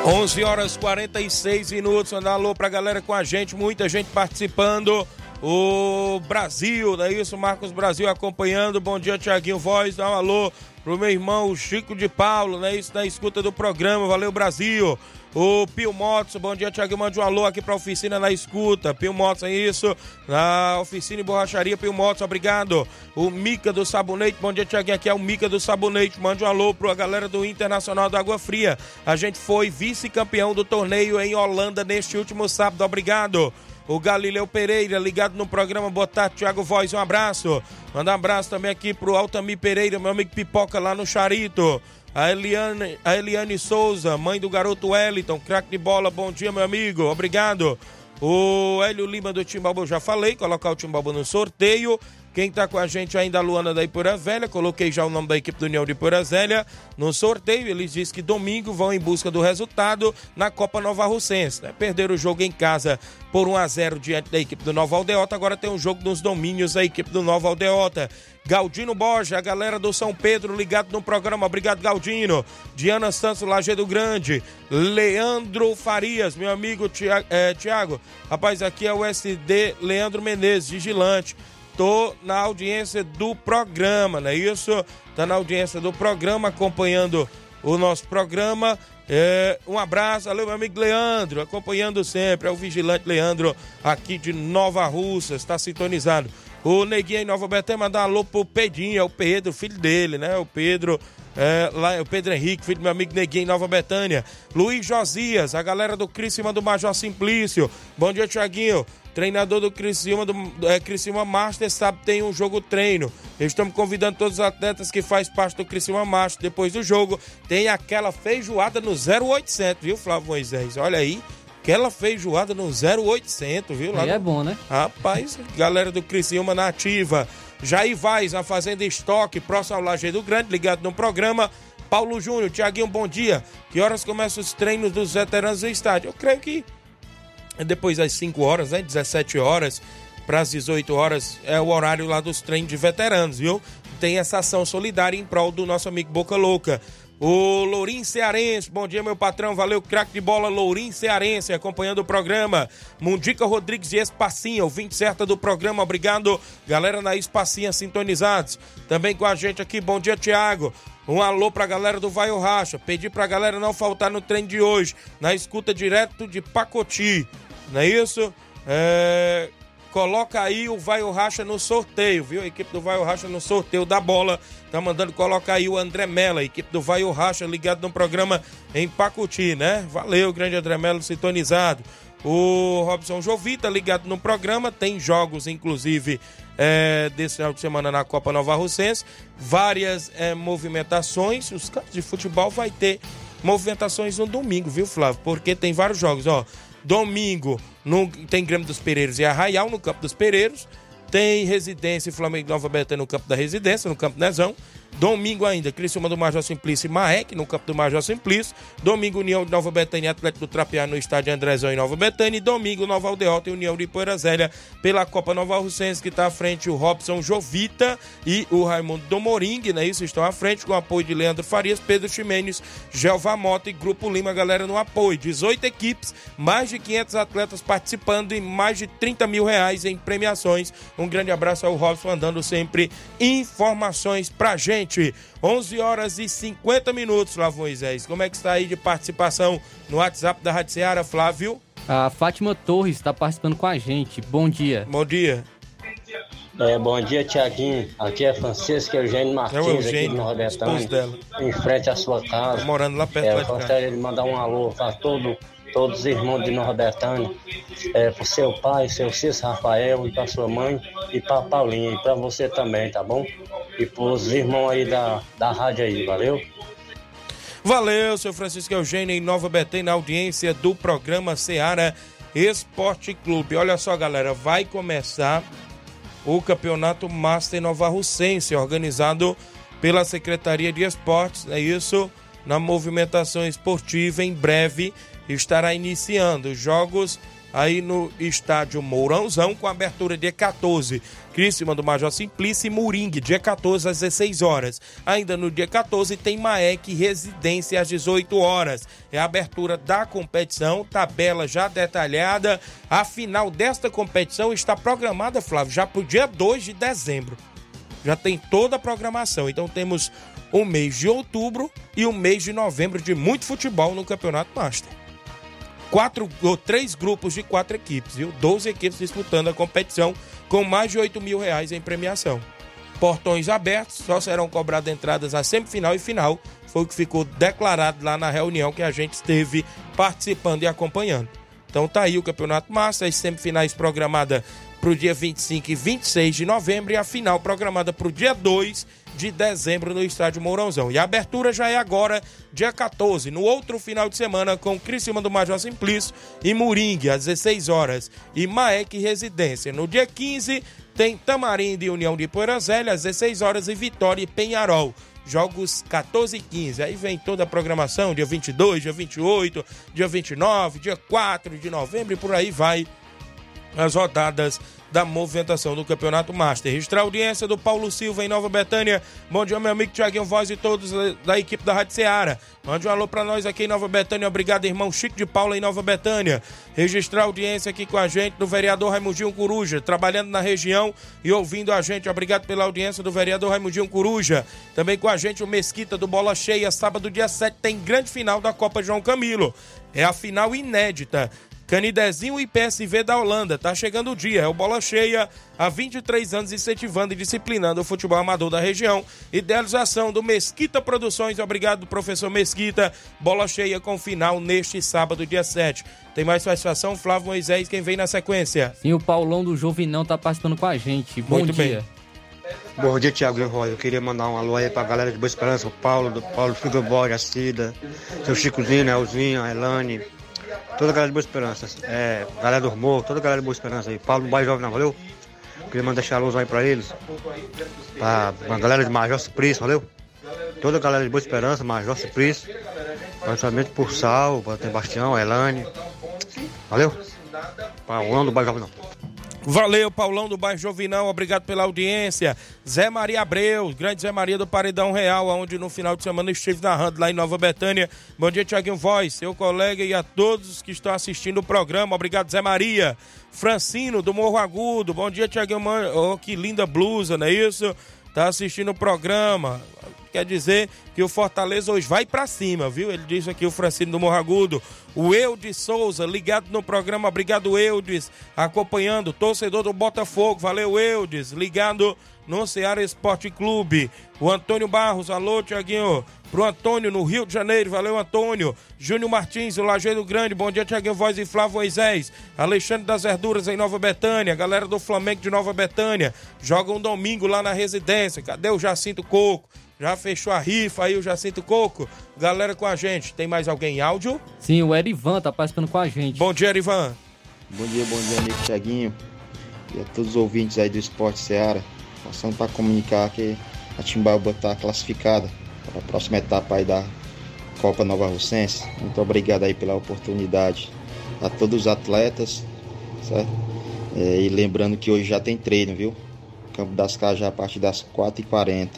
11 horas 46 minutos. Mandar alô pra galera com a gente, muita gente participando. O Brasil, não é isso? Marcos Brasil acompanhando. Bom dia, Tiaguinho Voz. Dá um alô pro meu irmão o Chico de Paulo, não é isso? Na escuta do programa. Valeu, Brasil. O Pio Motos, bom dia, Tiaguinho. Mande um alô aqui pra oficina na escuta. Pio Motos, é isso? Na oficina e borracharia, Pio Motos, obrigado. O Mica do Sabonete, bom dia, Tiaguinho. Aqui é o Mica do Sabonete. Mande um alô pra galera do Internacional da Água Fria. A gente foi vice-campeão do torneio em Holanda neste último sábado, obrigado. O Galileu Pereira, ligado no programa. Boa tarde, Thiago Voz. Um abraço. Manda um abraço também aqui pro Altamir Pereira, meu amigo Pipoca lá no Charito. A Eliane, a Eliane Souza, mãe do garoto Wellington, craque de bola. Bom dia, meu amigo. Obrigado. O Hélio Lima do Timbalba, eu já falei, colocar o Timbalba no sorteio. Quem tá com a gente ainda, a Luana da Ipura Velha, coloquei já o nome da equipe do União de Ipura Velha no sorteio. Eles dizem que domingo vão em busca do resultado na Copa Nova Russense. Né? Perderam o jogo em casa por 1 a 0 diante da equipe do Nova Aldeota. Agora tem um jogo nos domínios da equipe do Nova Aldeota. Galdino Borja, a galera do São Pedro ligado no programa. Obrigado, Galdino. Diana Santos, Lagedo Grande. Leandro Farias, meu amigo Tiago. É, Tiago. Rapaz, aqui é o SD Leandro Menezes, vigilante. Tô na audiência do programa, não é isso? Tá na audiência do programa, acompanhando o nosso programa. É, um abraço, meu amigo Leandro, acompanhando sempre. É o vigilante Leandro, aqui de Nova Russa, está sintonizado. O Neguinho em Nova Betânia mandar um alô pro Pedrinho, é o Pedro, filho dele, né? O Pedro, é, lá, o Pedro Henrique, filho do meu amigo Neguinho em Nova Betânia. Luiz Josias, a galera do Criciúma do Major Simplício. Bom dia, Tiaguinho. Treinador do Criciúma, do é, Criciúma Master, sabe tem um jogo treino. Estamos convidando todos os atletas que faz parte do Criciúma Master. Depois do jogo, tem aquela feijoada no 0800, viu, Flávio Moisés? Olha aí, aquela feijoada no 0800, viu? Lá Aí no- é bom, né? Rapaz, galera do Criciúma na ativa. Jair Vaz, na Fazenda Estoque, próximo ao Lajeado Grande, ligado no programa. Paulo Júnior, Tiaguinho, bom dia. Que horas começam os treinos dos veteranos do estádio? Eu creio que é depois das 5 horas, né? 17 horas para as 18 horas é o horário lá dos treinos de veteranos, viu? Tem essa ação solidária em prol do nosso amigo Boca Louca. O Lourim Cearense, bom dia, meu patrão. Valeu, craque de bola, Lourim Cearense, acompanhando o programa. Mundica Rodrigues e Espacinha, ouvinte certa do programa, obrigado. Galera na Espacinha sintonizados. Também com a gente aqui, bom dia, Tiago. Um alô pra galera do Vai o Racha. Pedi pra galera não faltar no treino de hoje, na escuta direto de Pacoti. Não é isso? É, Coloca aí o Vai o Racha no sorteio, viu? A equipe do Vai o Racha no sorteio da bola. Tá mandando colocar aí o André Mello, equipe do Vai o Racha ligado no programa em Pacuti, né? Valeu, grande André Mello sintonizado. O Robson Jovita ligado no programa, tem jogos, inclusive, é, desse final de semana na Copa Nova Russense. Várias é, movimentações. Os campos de futebol vai ter movimentações no domingo, viu, Flávio? Porque tem vários jogos, ó. Domingo no- tem Grêmio dos Pereiros e Arraial no Campo dos Pereiros. Tem Residência e Flamengo Nova Betânia no Campo da Residência, no Campo Nezão. Domingo ainda, Criciúma do Major Simplício e Maek no Campo do Major Simplício. Domingo, União de Nova Betânia e Atlético do Trapear no Estádio Andrezão em Nova Betânia. E domingo, Nova Aldeota e União de Poeira Zélia pela Copa Nova Russense, que está à frente o Robson Jovita e o Raimundo Domoring, né? Isso estão à frente com o apoio de Leandro Farias, Pedro Ximenes, Gelva Mota e Grupo Lima, galera no apoio. 18 equipes, mais de 500 atletas participando e mais de 30 mil reais em premiações. Um grande abraço ao Robson, mandando sempre informações pra gente. 11 horas e 50 minutos, Flávio Moisés. Como é que está aí de participação no WhatsApp da Rádio Seara, Flávio? A Fátima Torres está participando com a gente. Bom dia. Bom dia. É, bom dia, Tiaguinho. Aqui é Francisco Eugênio Martins, É o aqui Eugênio, Nordestânia, esposo dela. em frente à sua casa. Tá morando lá perto É, eu gostaria de mandar um alô para todo, todos os irmãos de Nordestânia, é, para seu pai, seu Cícero Rafael, e para sua mãe, e para Paulinha, e para você também, tá bom? E para os irmãos aí da, da rádio aí, valeu? Valeu, seu Francisco Eugênio, em Nova Betânia, na audiência do programa Seara Esporte Clube. Olha só, galera, vai começar o Campeonato Master Nova Russense, organizado pela Secretaria de Esportes, é isso? Na movimentação esportiva, em breve estará iniciando os jogos aí no estádio Mourãozão, com abertura dia 14. Crisma do Major Simplício e Moringue, dia 14 às 16 horas. Ainda no dia 14 tem Maek Residência às 18 horas. É a abertura da competição, tabela já detalhada. A final desta competição está programada, Flávio, já para o dia 2 de dezembro. Já tem toda a programação. Então temos o mês de outubro e o mês de novembro de muito futebol no Campeonato Master quatro ou três grupos de quatro equipes, viu? 12 equipes disputando a competição com mais de 8 mil reais em premiação. Portões abertos, só serão cobradas entradas à semifinal e final. Foi o que ficou declarado lá na reunião que a gente esteve participando e acompanhando. Então tá aí o Campeonato Massa, as semifinais programadas para o dia 25 e 26 de novembro e a final programada para o dia 2 de dezembro no estádio Mourãozão. E a abertura já é agora, dia 14, no outro final de semana, com Criciúma do Major Simplício e Moringue, às 16 horas, e Maek Residência. No dia 15, tem Tamarindo e União de Poeirazélia, às 16 horas, e Vitória e Penharol jogos 14 e 15. Aí vem toda a programação, dia 22, dia 28, dia 29, dia 4 de novembro e por aí vai as rodadas da movimentação do Campeonato Master. Registrar a audiência do Paulo Silva em Nova Betânia. Bom dia, meu amigo Tiaguinho Voz e todos da equipe da Rádio Ceará. Mande um alô para nós aqui em Nova Betânia. Obrigado, irmão Chico de Paula em Nova Betânia. Registrar a audiência aqui com a gente do vereador Raimundinho Coruja, trabalhando na região e ouvindo a gente. Obrigado pela audiência do vereador Raimundinho Coruja. Também com a gente o Mesquita do Bola Cheia. Sábado, dia 7, tem grande final da Copa João Camilo. É a final inédita. Canidezinho e PSV da Holanda. Tá chegando o dia. É o Bola Cheia, há 23 anos incentivando e disciplinando o futebol amador da região. Idealização do Mesquita Produções. Obrigado, professor Mesquita. Bola Cheia com final neste sábado, dia 7. Tem mais satisfação, Flávio Moisés, quem vem na sequência. E o Paulão do Jovinão tá participando com a gente. Bom Muito dia. bem. Bom dia, Thiago e Roy. Eu queria mandar um alô aí pra galera de Boa Esperança, o Paulo, do Paulo Frigoboy, a Cida, seu Chicozinho, Elzinho, a Elane, toda a galera de Boa Esperança, é, galera do Morro, toda a galera de Boa Esperança aí. Paulo Bairro Jovem, não, valeu? Queria mandar alôs aí pra eles, pra, pra galera de Major Suplício, valeu? Toda a galera de Boa Esperança, Major Suplício, principalmente por Sal, pra Sebastião, a Elane, valeu? Pra o do Bairro Jovem, não. Valeu, Paulão do bairro Jovinão, obrigado pela audiência. Zé Maria Abreu, grande Zé Maria do Paredão Real, onde no final de semana estive narrando lá em Nova Betânia. Bom dia, Tiaguinho Voz, seu colega e a todos que estão assistindo o programa. Obrigado, Zé Maria. Francino do Morro Agudo, bom dia, Tiaguinho. Oh, que linda blusa, não é isso? Tá assistindo o programa. Quer dizer que o Fortaleza hoje vai pra cima, viu? Ele disse aqui o Francino do Morro Agudo. O Eudes Souza, ligado no programa. Obrigado, Eudes. Acompanhando, torcedor do Botafogo. Valeu, Eudes. Ligado no Ceará Esporte Clube. O Antônio Barros, alô, Tiaguinho. Pro Antônio, no Rio de Janeiro. Valeu, Antônio. Júnior Martins, o Lajeiro Grande. Bom dia, Tiaguinho Voz e Flávio Moisés. Alexandre das Verduras, em Nova Betânia. Galera do Flamengo de Nova Betânia. Joga um domingo lá na residência. Cadê o Jacinto Coco? Já fechou a rifa aí, o Jacinto Coco. Galera com a gente. Tem mais alguém em áudio? Sim, o Erivan tá participando com a gente. Bom dia, Erivan. Bom dia, bom dia, amigo Thiaguinho. E a todos os ouvintes aí do Esporte Seara. Passando para comunicar que a Timbaúba está classificada para a próxima etapa aí da Copa Nova Russense. Muito obrigado aí pela oportunidade a todos os atletas, certo? É, e lembrando que hoje já tem treino, viu? Campo das Casas já a partir das 4h40.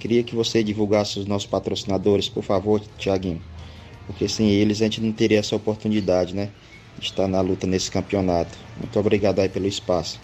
Queria que você divulgasse os nossos patrocinadores, por favor, Thiaguinho. Porque sem eles a gente não teria essa oportunidade, né? De estar na luta nesse campeonato. Muito obrigado aí pelo espaço.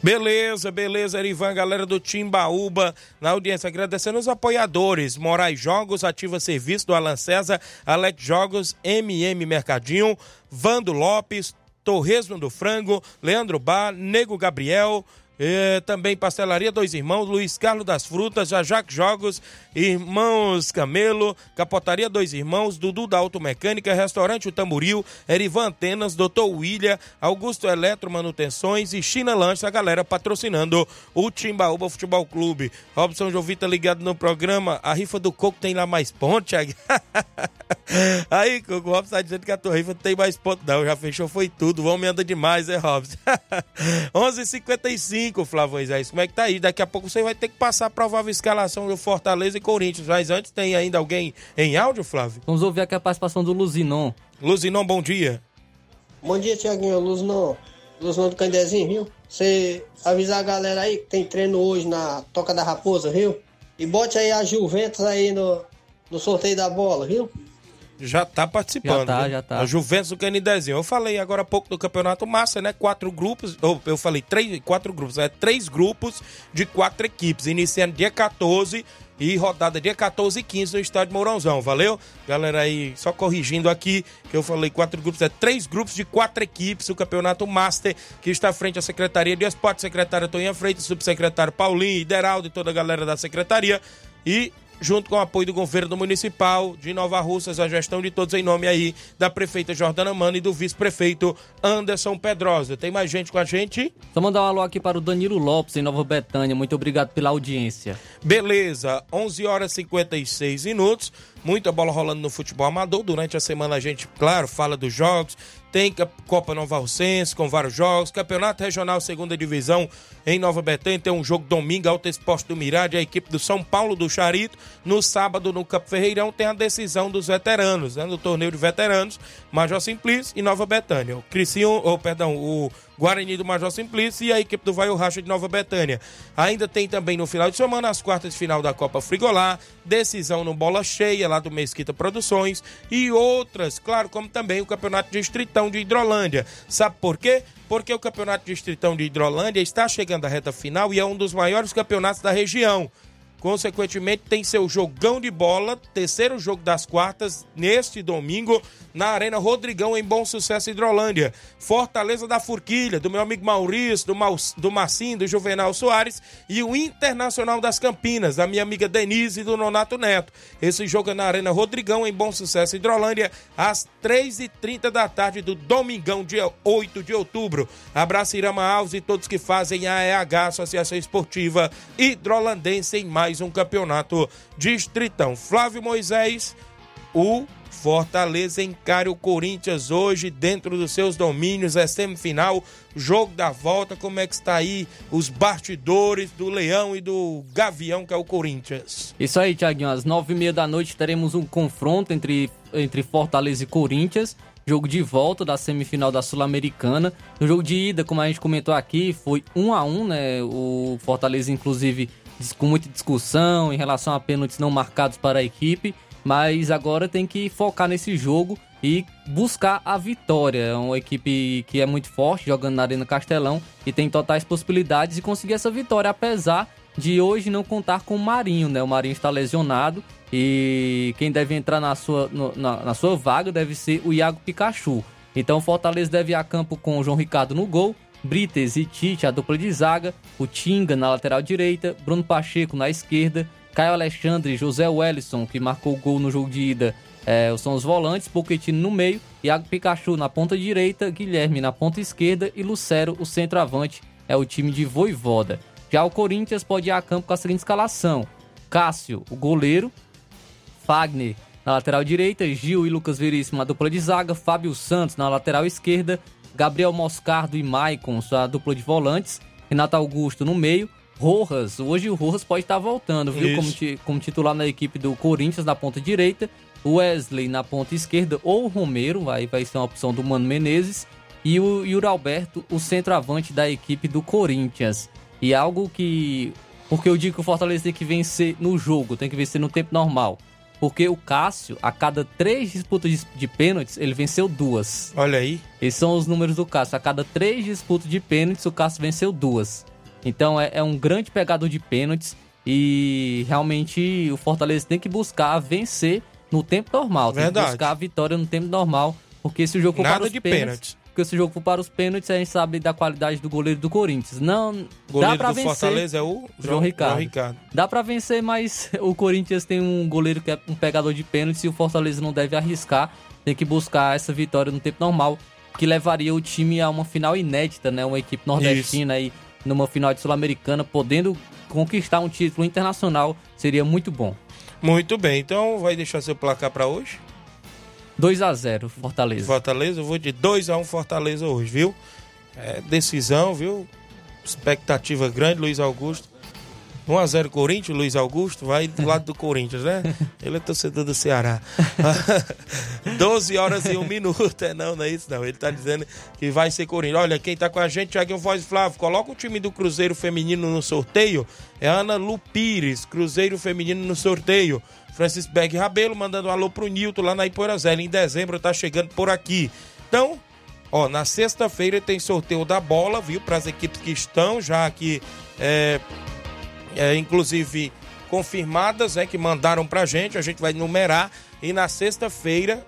Beleza, beleza, Erivan, galera do Timbaúba na audiência. Agradecendo os apoiadores: Moraes Jogos, Ativa Serviço do Alan César, Alex Jogos, MM Mercadinho, Vando Lopes, Torresmo do Frango, Leandro Bar, Nego Gabriel. Eh, também Pastelaria Dois Irmãos, Luiz Carlos das Frutas, Jajac Jogos, Irmãos Camelo, Capotaria Dois Irmãos, Dudu da Automecânica, Restaurante O Tamboril, Erivan Antenas, Doutor William, Augusto Eletro Manutenções e China Lanches, a galera patrocinando o Timbaúba Futebol Clube. Robson Jovita ligado no programa, a rifa do Coco tem lá mais Thiago? Aí, Coco, o Robson tá dizendo que a tua rifa não tem mais ponto não, já fechou, foi tudo, o homem anda demais, é, Robson? 11:55 Flávio Moisés, como é que tá aí? Daqui a pouco você vai ter que passar a provável escalação do Fortaleza e Corinthians, mas antes tem ainda alguém em áudio, Flávio? Vamos ouvir aqui a participação do Luzinon. Luzinon, bom dia. Bom dia, Tiaguinho. Luz não. Luz não do Candezinho, viu? Você avisar a galera aí que tem treino hoje na Toca da Raposa, viu? E bote aí a Juventus aí no, no sorteio da bola, viu? Já tá participando. Já tá, viu? já tá. A Juventus do Canidezinho. Eu falei agora há pouco do Campeonato Massa, né? Quatro grupos. Ou eu falei três, quatro grupos. É três grupos de quatro equipes. Iniciando dia 14 e rodada dia 14 e 15 no estádio Mourãozão. Valeu? Galera aí, só corrigindo aqui, que eu falei quatro grupos. É três grupos de quatro equipes. O Campeonato Master, que está à frente à Secretaria de Esporte, secretária Toninha Freitas, subsecretário Paulinho, Ideraldo e toda a galera da Secretaria. E junto com o apoio do governo municipal de Nova Russas, a gestão de todos em nome aí da prefeita Jordana Mano e do vice-prefeito Anderson Pedrosa. Tem mais gente com a gente? Só mandar um alô aqui para o Danilo Lopes, em Nova Betânia. Muito obrigado pela audiência. Beleza, 11 horas e 56 minutos. Muita bola rolando no futebol amador. Durante a semana a gente, claro, fala dos jogos. Tem Copa Nova Russense com vários jogos. Campeonato Regional Segunda Divisão em Nova Betânia. Tem um jogo domingo, Alto Esporte do Mirade, a equipe do São Paulo do Charito. No sábado, no Campo Ferreirão, tem a decisão dos veteranos, né? No torneio de veteranos, Major Simplício e Nova Betânia. O Cricinho, ou perdão, o Guarani do Major Simplício e a equipe do Vai Racha de Nova Betânia. Ainda tem também no final de semana as quartas de final da Copa Frigolá, decisão no Bola Cheia lá do Mesquita Produções e outras, claro, como também o Campeonato Distritão de Hidrolândia. Sabe por quê? Porque o Campeonato Distritão de Hidrolândia está chegando à reta final e é um dos maiores campeonatos da região. Consequentemente, tem seu jogão de bola, terceiro jogo das quartas, neste domingo, na Arena Rodrigão, em Bom Sucesso, Hidrolândia. Fortaleza da Forquilha, do meu amigo Maurício, do, Mau, do Massim, do Juvenal Soares, e o Internacional das Campinas, da minha amiga Denise e do Nonato Neto. Esse jogo é na Arena Rodrigão, em Bom Sucesso, Hidrolândia, às 3h30 da tarde do domingão, dia 8 de outubro. Abraço Irama Alves e todos que fazem a EH, Associação Esportiva Hidrolandense, em mais um campeonato distritão. Flávio Moisés, o Fortaleza encara o Corinthians hoje dentro dos seus domínios, é semifinal, jogo da volta, como é que está aí os bastidores do Leão e do Gavião, que é o Corinthians? Isso aí, Tiaguinho, às nove e meia da noite teremos um confronto entre, entre Fortaleza e Corinthians, jogo de volta da semifinal da Sul-Americana. No jogo de ida, como a gente comentou aqui, foi um a um, né, o Fortaleza inclusive com muita discussão em relação a pênaltis não marcados para a equipe, mas agora tem que focar nesse jogo e buscar a vitória. É uma equipe que é muito forte, jogando na Arena Castelão e tem totais possibilidades de conseguir essa vitória, apesar de hoje não contar com o Marinho, né? O Marinho está lesionado e quem deve entrar na sua, na, na sua vaga deve ser o Iago Pikachu. Então o Fortaleza deve ir a campo com o João Ricardo no gol, Brites e Tite, a dupla de zaga, o Tinga na lateral direita, Bruno Pacheco na esquerda, Caio Alexandre, José Wellison, que marcou o gol no jogo de ida, é, são os volantes, Pochettino no meio, Iago Pikachu na ponta direita, Guilherme na ponta esquerda e Lucero, o centroavante, é o time de Voivoda. Já o Corinthians pode ir a campo com a seguinte escalação: Cássio, o goleiro, Fagner na lateral direita, Gil e Lucas Veríssimo na dupla de zaga, Fábio Santos na lateral esquerda, Gabriel Moscardo e Maicon, sua dupla de volantes, Renato Augusto no meio, Rojas, hoje o Rojas pode estar voltando, viu? Como, ti, como, titular na equipe do Corinthians na ponta direita, Wesley na ponta esquerda ou Romero, aí vai ser uma opção do Mano Menezes, e o Yuri Alberto, o centroavante da equipe do Corinthians. E algo que. Porque eu digo que o Fortaleza tem que vencer no jogo, tem que vencer no tempo normal. Porque o Cássio, a cada três disputas de, de pênaltis, ele venceu duas. Olha aí. Esses são os números do Cássio. A cada três disputas de pênaltis, o Cássio venceu duas. Então é, é, um grande pegador de pênaltis e realmente o Fortaleza tem que buscar vencer no tempo normal. Tem Verdade. que buscar a vitória no tempo normal. Porque se o jogo for Nada para os de pênaltis, pênaltis. Porque se o jogo for para os pênaltis, a gente sabe da qualidade do goleiro do Corinthians. Não, dá Goleiro pra do vencer. Fortaleza é o João, João- Ricardo. João Ricardo. Dá pra vencer, mas o Corinthians tem um goleiro que é um pegador de pênaltis e o Fortaleza não deve arriscar. Tem que buscar essa vitória no tempo normal, que levaria o time a uma final inédita, né? Uma equipe nordestina aí numa final de Sul-Americana, podendo conquistar um título internacional, seria muito bom. Muito bem, então vai deixar seu placar para hoje? 2 a 0 Fortaleza. Fortaleza, eu vou de 2 a 1 Fortaleza hoje, viu? É, decisão, viu? Expectativa grande, Luiz Augusto. 1x0 Corinthians, Luiz Augusto, vai do lado do Corinthians, né? Ele é torcedor do Ceará. 12 horas e 1 minuto. É não, não é isso não. Ele tá dizendo que vai ser Corinthians. Olha, quem tá com a gente, Thiaguinho Voz Flávio, coloca o time do Cruzeiro Feminino no sorteio. É Ana Lu Pires, Cruzeiro Feminino no sorteio. Francis Berg Rabelo mandando um alô pro Nilton lá na Iporazela. Em dezembro tá chegando por aqui. Então, ó, na sexta-feira tem sorteio da bola, viu? Para as equipes que estão já aqui, é, é, inclusive confirmadas, né? Que mandaram pra gente. A gente vai numerar. E na sexta-feira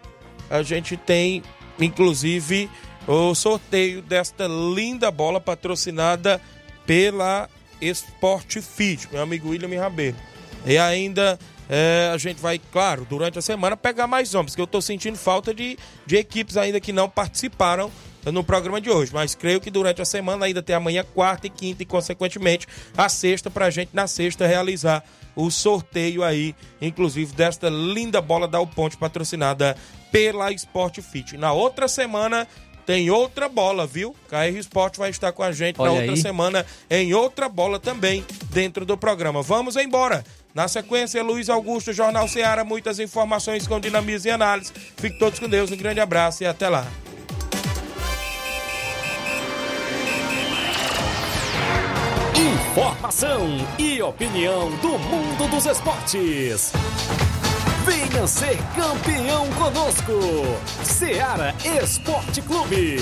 a gente tem, inclusive, o sorteio desta linda bola patrocinada pela Sport Fit, meu amigo William Rabelo. E ainda é, a gente vai, claro, durante a semana pegar mais homens, que eu estou sentindo falta de, de equipes ainda que não participaram no programa de hoje. Mas creio que durante a semana ainda tem amanhã, quarta e quinta e, consequentemente, a sexta, para a gente na sexta realizar o sorteio aí, inclusive, desta linda bola da O Ponte patrocinada pela Sport Fit. Na outra semana tem outra bola, viu? KR Sport vai estar com a gente Olha na outra aí. semana em outra bola também dentro do programa. Vamos embora. Na sequência, Luiz Augusto, Jornal Ceará, muitas informações com dinamismo e análise. Fiquem todos com Deus, um grande abraço e até lá. Informação e opinião do mundo dos esportes. Venha ser campeão conosco. Seara Esporte Clube.